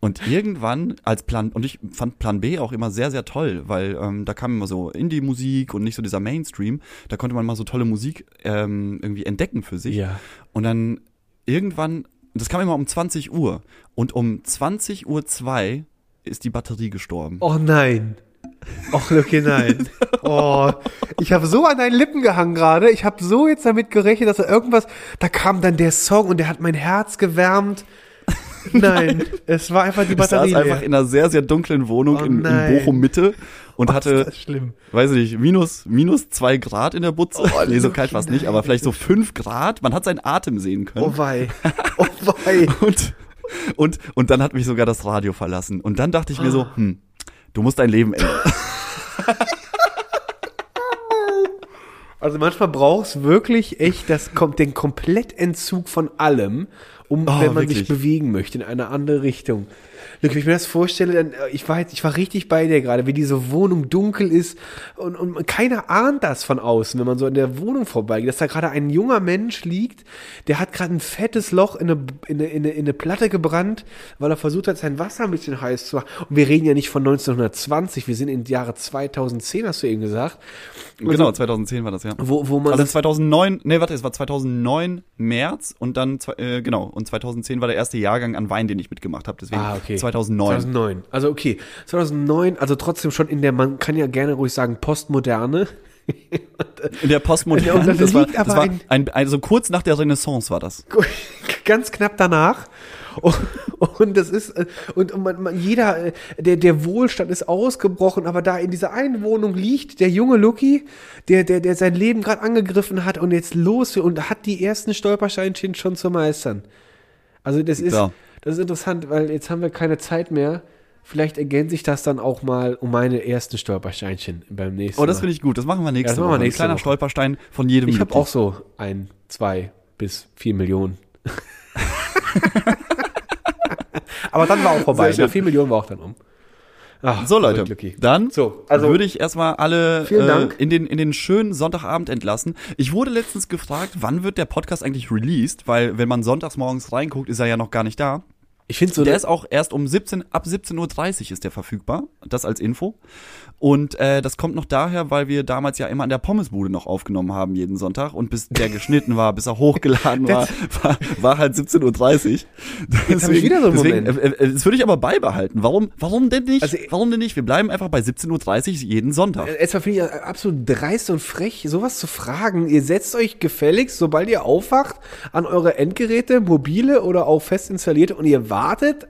[SPEAKER 2] Und irgendwann als Plan, und ich fand Plan B auch immer sehr, sehr toll, weil ähm, da kam immer so Indie-Musik und nicht so dieser Mainstream. Da konnte man mal so tolle Musik ähm, irgendwie entdecken für sich.
[SPEAKER 3] Ja.
[SPEAKER 2] Und dann irgendwann, das kam immer um 20 Uhr. Und um 20 Uhr 2 ist die Batterie gestorben.
[SPEAKER 3] Oh nein. Och, Lucky, nein. Oh, ich habe so an deinen Lippen gehangen gerade. Ich habe so jetzt damit gerechnet, dass da irgendwas. Da kam dann der Song und der hat mein Herz gewärmt. Nein, nein. es war einfach die Batterie. Ich
[SPEAKER 2] saß einfach in einer sehr, sehr dunklen Wohnung oh, in, in Bochum Mitte und oh, hatte, weiß ich nicht, minus, minus zwei Grad in der Butze. Oh, nee, so kalt war es nicht, aber vielleicht so fünf Grad. Man hat seinen Atem sehen können.
[SPEAKER 3] Oh wei. Oh wei.
[SPEAKER 2] und, und, und dann hat mich sogar das Radio verlassen. Und dann dachte ich mir so, hm, Du musst dein Leben ändern.
[SPEAKER 3] Also manchmal brauchst du wirklich echt das, den Komplettentzug von allem, um, oh, wenn man wirklich? sich bewegen möchte in eine andere Richtung. Wenn ich mir das vorstelle, dann, äh, ich war jetzt, ich war richtig bei dir gerade, wie diese Wohnung dunkel ist und, und keiner ahnt das von außen, wenn man so in der Wohnung vorbeigeht, dass da gerade ein junger Mensch liegt, der hat gerade ein fettes Loch in eine, in, eine, in, eine, in eine Platte gebrannt, weil er versucht hat, sein Wasser ein bisschen heiß zu machen. Und wir reden ja nicht von 1920, wir sind im Jahre 2010, hast du eben gesagt.
[SPEAKER 2] Und genau, 2010 war das, ja.
[SPEAKER 3] Wo, wo man
[SPEAKER 2] also 2009, nee, warte, es war 2009 März und dann, äh, genau, und 2010 war der erste Jahrgang an Wein, den ich mitgemacht habe. Deswegen
[SPEAKER 3] Ah, okay.
[SPEAKER 2] 2009.
[SPEAKER 3] 2009. Also okay, 2009, also trotzdem schon in der, man kann ja gerne ruhig sagen, Postmoderne.
[SPEAKER 2] In der Postmoderne.
[SPEAKER 3] Ja, und da
[SPEAKER 2] das war,
[SPEAKER 3] liegt aber
[SPEAKER 2] das war
[SPEAKER 3] ein-
[SPEAKER 2] ein, also kurz nach der Renaissance war das.
[SPEAKER 3] Ganz knapp danach. Und, und das ist, und, man, man, jeder, der, der Wohlstand ist ausgebrochen, aber da in dieser einen Wohnung liegt der junge Lucky, der, der, der sein Leben gerade angegriffen hat und jetzt los will und hat die ersten Stolpersteinchen schon zu meistern. Also das ist,
[SPEAKER 2] Ja.
[SPEAKER 3] Das ist interessant, weil jetzt haben wir keine Zeit mehr. Vielleicht ergänzt sich das dann auch mal um meine ersten Stolpersteinchen beim nächsten
[SPEAKER 2] Oh, das finde ich gut. Das machen wir nächste
[SPEAKER 3] Ja, das machen wir
[SPEAKER 2] Woche.
[SPEAKER 3] nächste
[SPEAKER 2] ein kleiner
[SPEAKER 3] Woche.
[SPEAKER 2] Stolperstein von jedem.
[SPEAKER 3] Ich habe auch so ein, zwei bis vier Millionen. Aber dann war auch vorbei.
[SPEAKER 2] Sehr
[SPEAKER 3] Ne? Vier Millionen war auch dann um. Ach,
[SPEAKER 2] So Leute, dann
[SPEAKER 3] So, also-
[SPEAKER 2] würde ich erstmal alle
[SPEAKER 3] Vielen
[SPEAKER 2] äh,
[SPEAKER 3] Dank.
[SPEAKER 2] in, den, in den schönen Sonntagabend entlassen. Ich wurde letztens gefragt, wann wird der Podcast eigentlich released? Weil wenn man sonntags morgens reinguckt, ist er ja noch gar nicht da.
[SPEAKER 3] Ich finde so,
[SPEAKER 2] Der ist auch erst um 17, ab 17.30 Uhr ist der verfügbar. Das als Info. Und äh, das kommt noch daher, weil wir damals ja immer an der Pommesbude noch aufgenommen haben jeden Sonntag. Und bis der geschnitten war, bis er hochgeladen war, war, war halt 17.30 Uhr.
[SPEAKER 3] Hab ich wieder so einen
[SPEAKER 2] deswegen,
[SPEAKER 3] Moment.
[SPEAKER 2] äh, äh, Das würde ich aber beibehalten. Warum, warum denn nicht?
[SPEAKER 3] Also,
[SPEAKER 2] warum denn nicht? Wir bleiben einfach bei 17.30 Uhr jeden Sonntag.
[SPEAKER 3] Erstmal finde ich absolut dreist und frech, sowas zu fragen. Ihr setzt euch gefälligst, sobald ihr aufwacht, an eure Endgeräte, mobile oder auch fest installierte und ihr wartet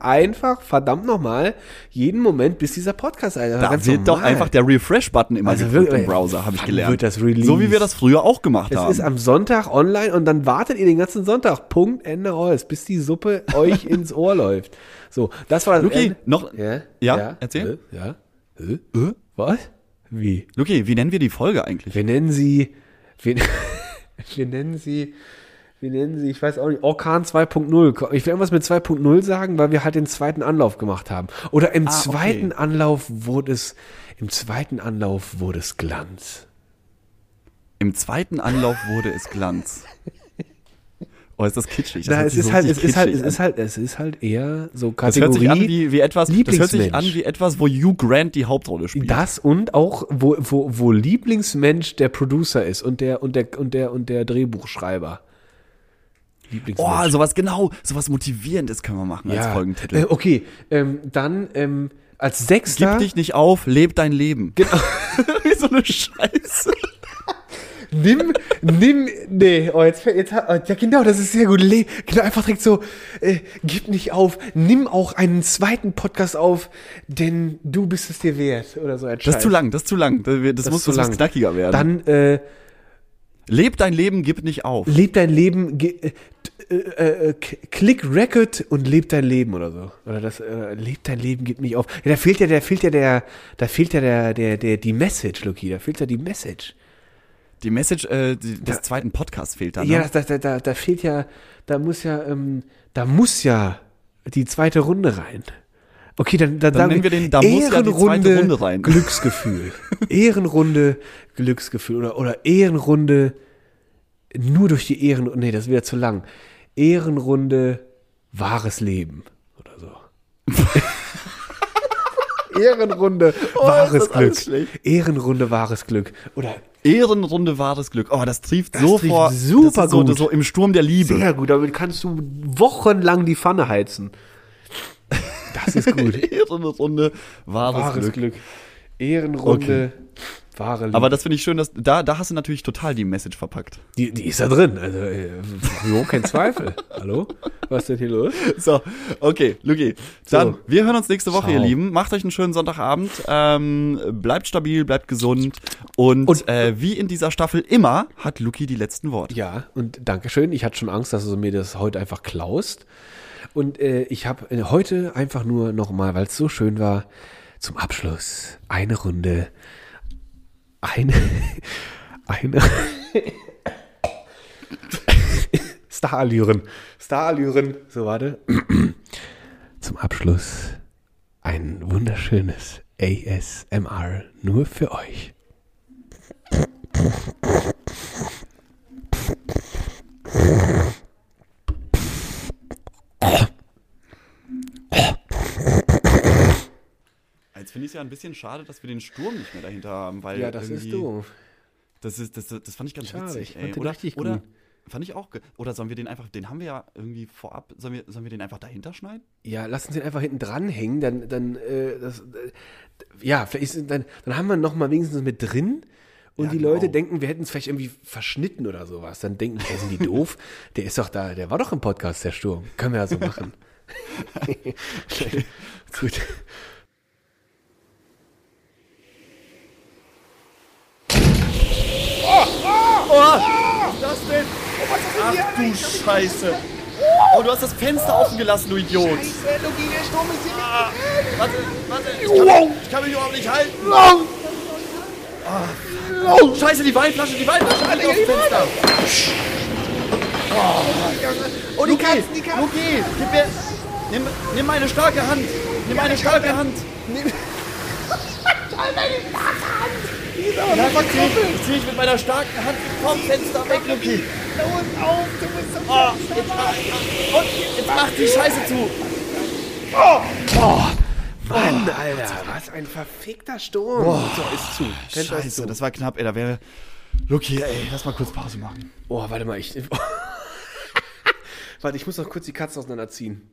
[SPEAKER 3] einfach, verdammt nochmal, jeden Moment, bis dieser Podcast ist.
[SPEAKER 2] Da wird doch einfach der Refresh-Button immer
[SPEAKER 3] Also wirklich,
[SPEAKER 2] im Browser, habe ich gelernt. so wie wir das früher auch gemacht
[SPEAKER 3] Es
[SPEAKER 2] haben.
[SPEAKER 3] ist am Sonntag online und dann wartet ihr den ganzen Sonntag. Punkt, Ende aus, bis die Suppe euch ins Ohr läuft. So, das war das
[SPEAKER 2] Luki,
[SPEAKER 3] Ende.
[SPEAKER 2] noch,
[SPEAKER 3] Ja,
[SPEAKER 2] Ja, erzähl.
[SPEAKER 3] Äh, ja. Äh, was? Wie?
[SPEAKER 2] Luki, wie nennen wir die Folge eigentlich?
[SPEAKER 3] Wir nennen sie, wir, wir nennen sie, wir nennen sie, ich weiß auch nicht, Orkan 2.0. Ich will irgendwas mit 2.0 sagen, weil wir halt den zweiten Anlauf gemacht haben. Oder im
[SPEAKER 2] Ah, okay.
[SPEAKER 3] zweiten Anlauf wurde es, im zweiten Anlauf wurde es Glanz.
[SPEAKER 2] Im zweiten Anlauf wurde es Glanz. Oh, ist das kitschig. Das
[SPEAKER 3] Na,
[SPEAKER 2] hört
[SPEAKER 3] es
[SPEAKER 2] sich
[SPEAKER 3] ist
[SPEAKER 2] so
[SPEAKER 3] halt, es ist halt, es ist halt, es ist halt eher so
[SPEAKER 2] Das hört
[SPEAKER 3] Kategorie.
[SPEAKER 2] sich an wie, wie etwas, das hört sich an wie etwas, wo Hugh Grant die Hauptrolle spielt.
[SPEAKER 3] Das und auch, wo, wo, wo Lieblingsmensch der Producer ist und der, und der, und der, und der Drehbuchschreiber. Lieblingsmensch.
[SPEAKER 2] Oh, sowas genau, sowas motivierendes können wir machen als Folgentitel.
[SPEAKER 3] Äh, okay, ähm, dann ähm, als Sechster.
[SPEAKER 2] Gib dich nicht auf, leb dein Leben.
[SPEAKER 3] Genau.
[SPEAKER 2] wie so eine Scheiße.
[SPEAKER 3] Nimm, nimm, nee, oh, jetzt, jetzt, hat- ja genau, das ist sehr gut. Le genau, einfach direkt so, äh, gib nicht auf, nimm auch einen zweiten Podcast auf, denn du bist es dir wert, oder so ein
[SPEAKER 2] Das ist
[SPEAKER 3] Scheiß.
[SPEAKER 2] zu lang, das ist zu lang. Das, das,
[SPEAKER 3] Das
[SPEAKER 2] muss,
[SPEAKER 3] zu lang.
[SPEAKER 2] knackiger werden.
[SPEAKER 3] Dann, äh,
[SPEAKER 2] leb dein Leben, gib nicht auf.
[SPEAKER 3] leb dein Leben, äh, äh, äh, klick Record und leb dein Leben oder so. Oder das, äh, leb dein Leben, gib nicht auf. Ja, da fehlt ja, da fehlt ja der, da fehlt ja der, der, der, die Message, Luki, da fehlt ja die Message.
[SPEAKER 2] Die Message äh, die, des
[SPEAKER 3] Ja.
[SPEAKER 2] zweiten Podcasts fehlt da. Ne?
[SPEAKER 3] Ja, da, da, da, da fehlt ja, da muss ja, ähm, da muss ja die zweite Runde rein. Okay, dann, dann,
[SPEAKER 2] Dann
[SPEAKER 3] sagen
[SPEAKER 2] nennen wir den, da muss ja die zweite Runde rein.
[SPEAKER 3] Glücksgefühl. Ehrenrunde Glücksgefühl oder, oder Ehrenrunde nur durch die Ehren, nee, das ist wieder zu lang. Ehrenrunde wahres Leben oder so. Ehrenrunde wahres
[SPEAKER 2] Oh, das
[SPEAKER 3] Glück. Ehrenrunde wahres Glück oder
[SPEAKER 2] Ehrenrunde wahres Glück. Oh, das trieft
[SPEAKER 3] Das
[SPEAKER 2] so
[SPEAKER 3] trieft
[SPEAKER 2] vor.
[SPEAKER 3] super
[SPEAKER 2] ist so,
[SPEAKER 3] gut.
[SPEAKER 2] so im Sturm der Liebe.
[SPEAKER 3] Sehr gut, damit kannst du wochenlang die Pfanne heizen. Das ist gut.
[SPEAKER 2] Ehrenrunde wahres,
[SPEAKER 3] Wahres
[SPEAKER 2] Glück.
[SPEAKER 3] Glück. Ehrenrunde, wahre Liebe.
[SPEAKER 2] Aber das finde ich schön, dass da, da hast du natürlich total die Message verpackt.
[SPEAKER 3] die, die ist da drin. Also, äh, jo, kein Zweifel. Hallo? Was ist denn hier los?
[SPEAKER 2] So, okay, Luki. Dann,
[SPEAKER 3] So.
[SPEAKER 2] wir hören uns nächste Woche,
[SPEAKER 3] Ciao.
[SPEAKER 2] ihr Lieben. Macht euch einen schönen Sonntagabend. Ähm, bleibt stabil, bleibt gesund. Und,
[SPEAKER 3] Und-
[SPEAKER 2] äh, wie in dieser Staffel immer hat Luki die letzten Worte.
[SPEAKER 3] Ja, und Dankeschön. Ich hatte schon Angst, dass du mir das heute einfach klaust. Und äh, ich habe äh, heute einfach nur nochmal, weil es so schön war, zum Abschluss eine Runde, eine, eine Starallüren, Starallüren. So, warte. Zum Abschluss ein wunderschönes ASMR nur für euch.
[SPEAKER 2] Finde ich es ja ein bisschen schade, dass wir den Sturm nicht mehr dahinter haben, weil
[SPEAKER 3] Ja, das ist doof.
[SPEAKER 2] Das, ist, das, das fand ich ganz
[SPEAKER 3] Schade,
[SPEAKER 2] witzig,
[SPEAKER 3] ich
[SPEAKER 2] ey. Oder,
[SPEAKER 3] richtig
[SPEAKER 2] oder
[SPEAKER 3] gut.
[SPEAKER 2] Fand ich auch. Oder sollen wir den einfach, den haben wir ja irgendwie vorab, sollen wir, sollen wir den einfach dahinter schneiden?
[SPEAKER 3] Ja, lass uns den einfach hinten dranhängen, dann, dann, äh, das, äh, ja, vielleicht dann, dann haben wir noch mal wenigstens mit drin. Und ja, die Leute genau. denken, wir hätten es vielleicht irgendwie verschnitten oder sowas. Dann denken, hey, sind die doof? Der ist doch da, der war doch im Podcast, der Sturm. Können wir ja so machen. Gut.
[SPEAKER 2] Oh, oh, oh, was ist das denn? Oh, was ist denn Ach du Scheiße. Oh, du hast das Fenster offen gelassen, du Idiot. Scheiße, Luki, der Sturm ist hier ah, Warte, warte, ich kann, mich, ich kann mich überhaupt nicht halten. Oh, Scheiße, die Weinflasche, die Weinflasche liegt aufs Fenster. Oh, oh die Katzen, die Katzen. Luki, gib mir, nimm, nimm meine starke Hand. Nimm meine starke Hand. Nimm, meine starke Hand. Ja, ich zieh, ich zieh ich mit meiner starken Hand vom Fenster weg, Luki. Los, auf, du bist zum oh, jetzt, mach, Und jetzt mach die Scheiße zu.
[SPEAKER 3] Oh, oh. Mann, oh, Alter, was ein verfickter Sturm.
[SPEAKER 2] Boah. So, ist zu. Kennt Scheiße, zu. das war knapp, ey, da wäre... Luki, ey, lass mal kurz Pause machen.
[SPEAKER 3] Oh, warte mal, ich... warte, ich muss noch kurz die Katzen auseinanderziehen.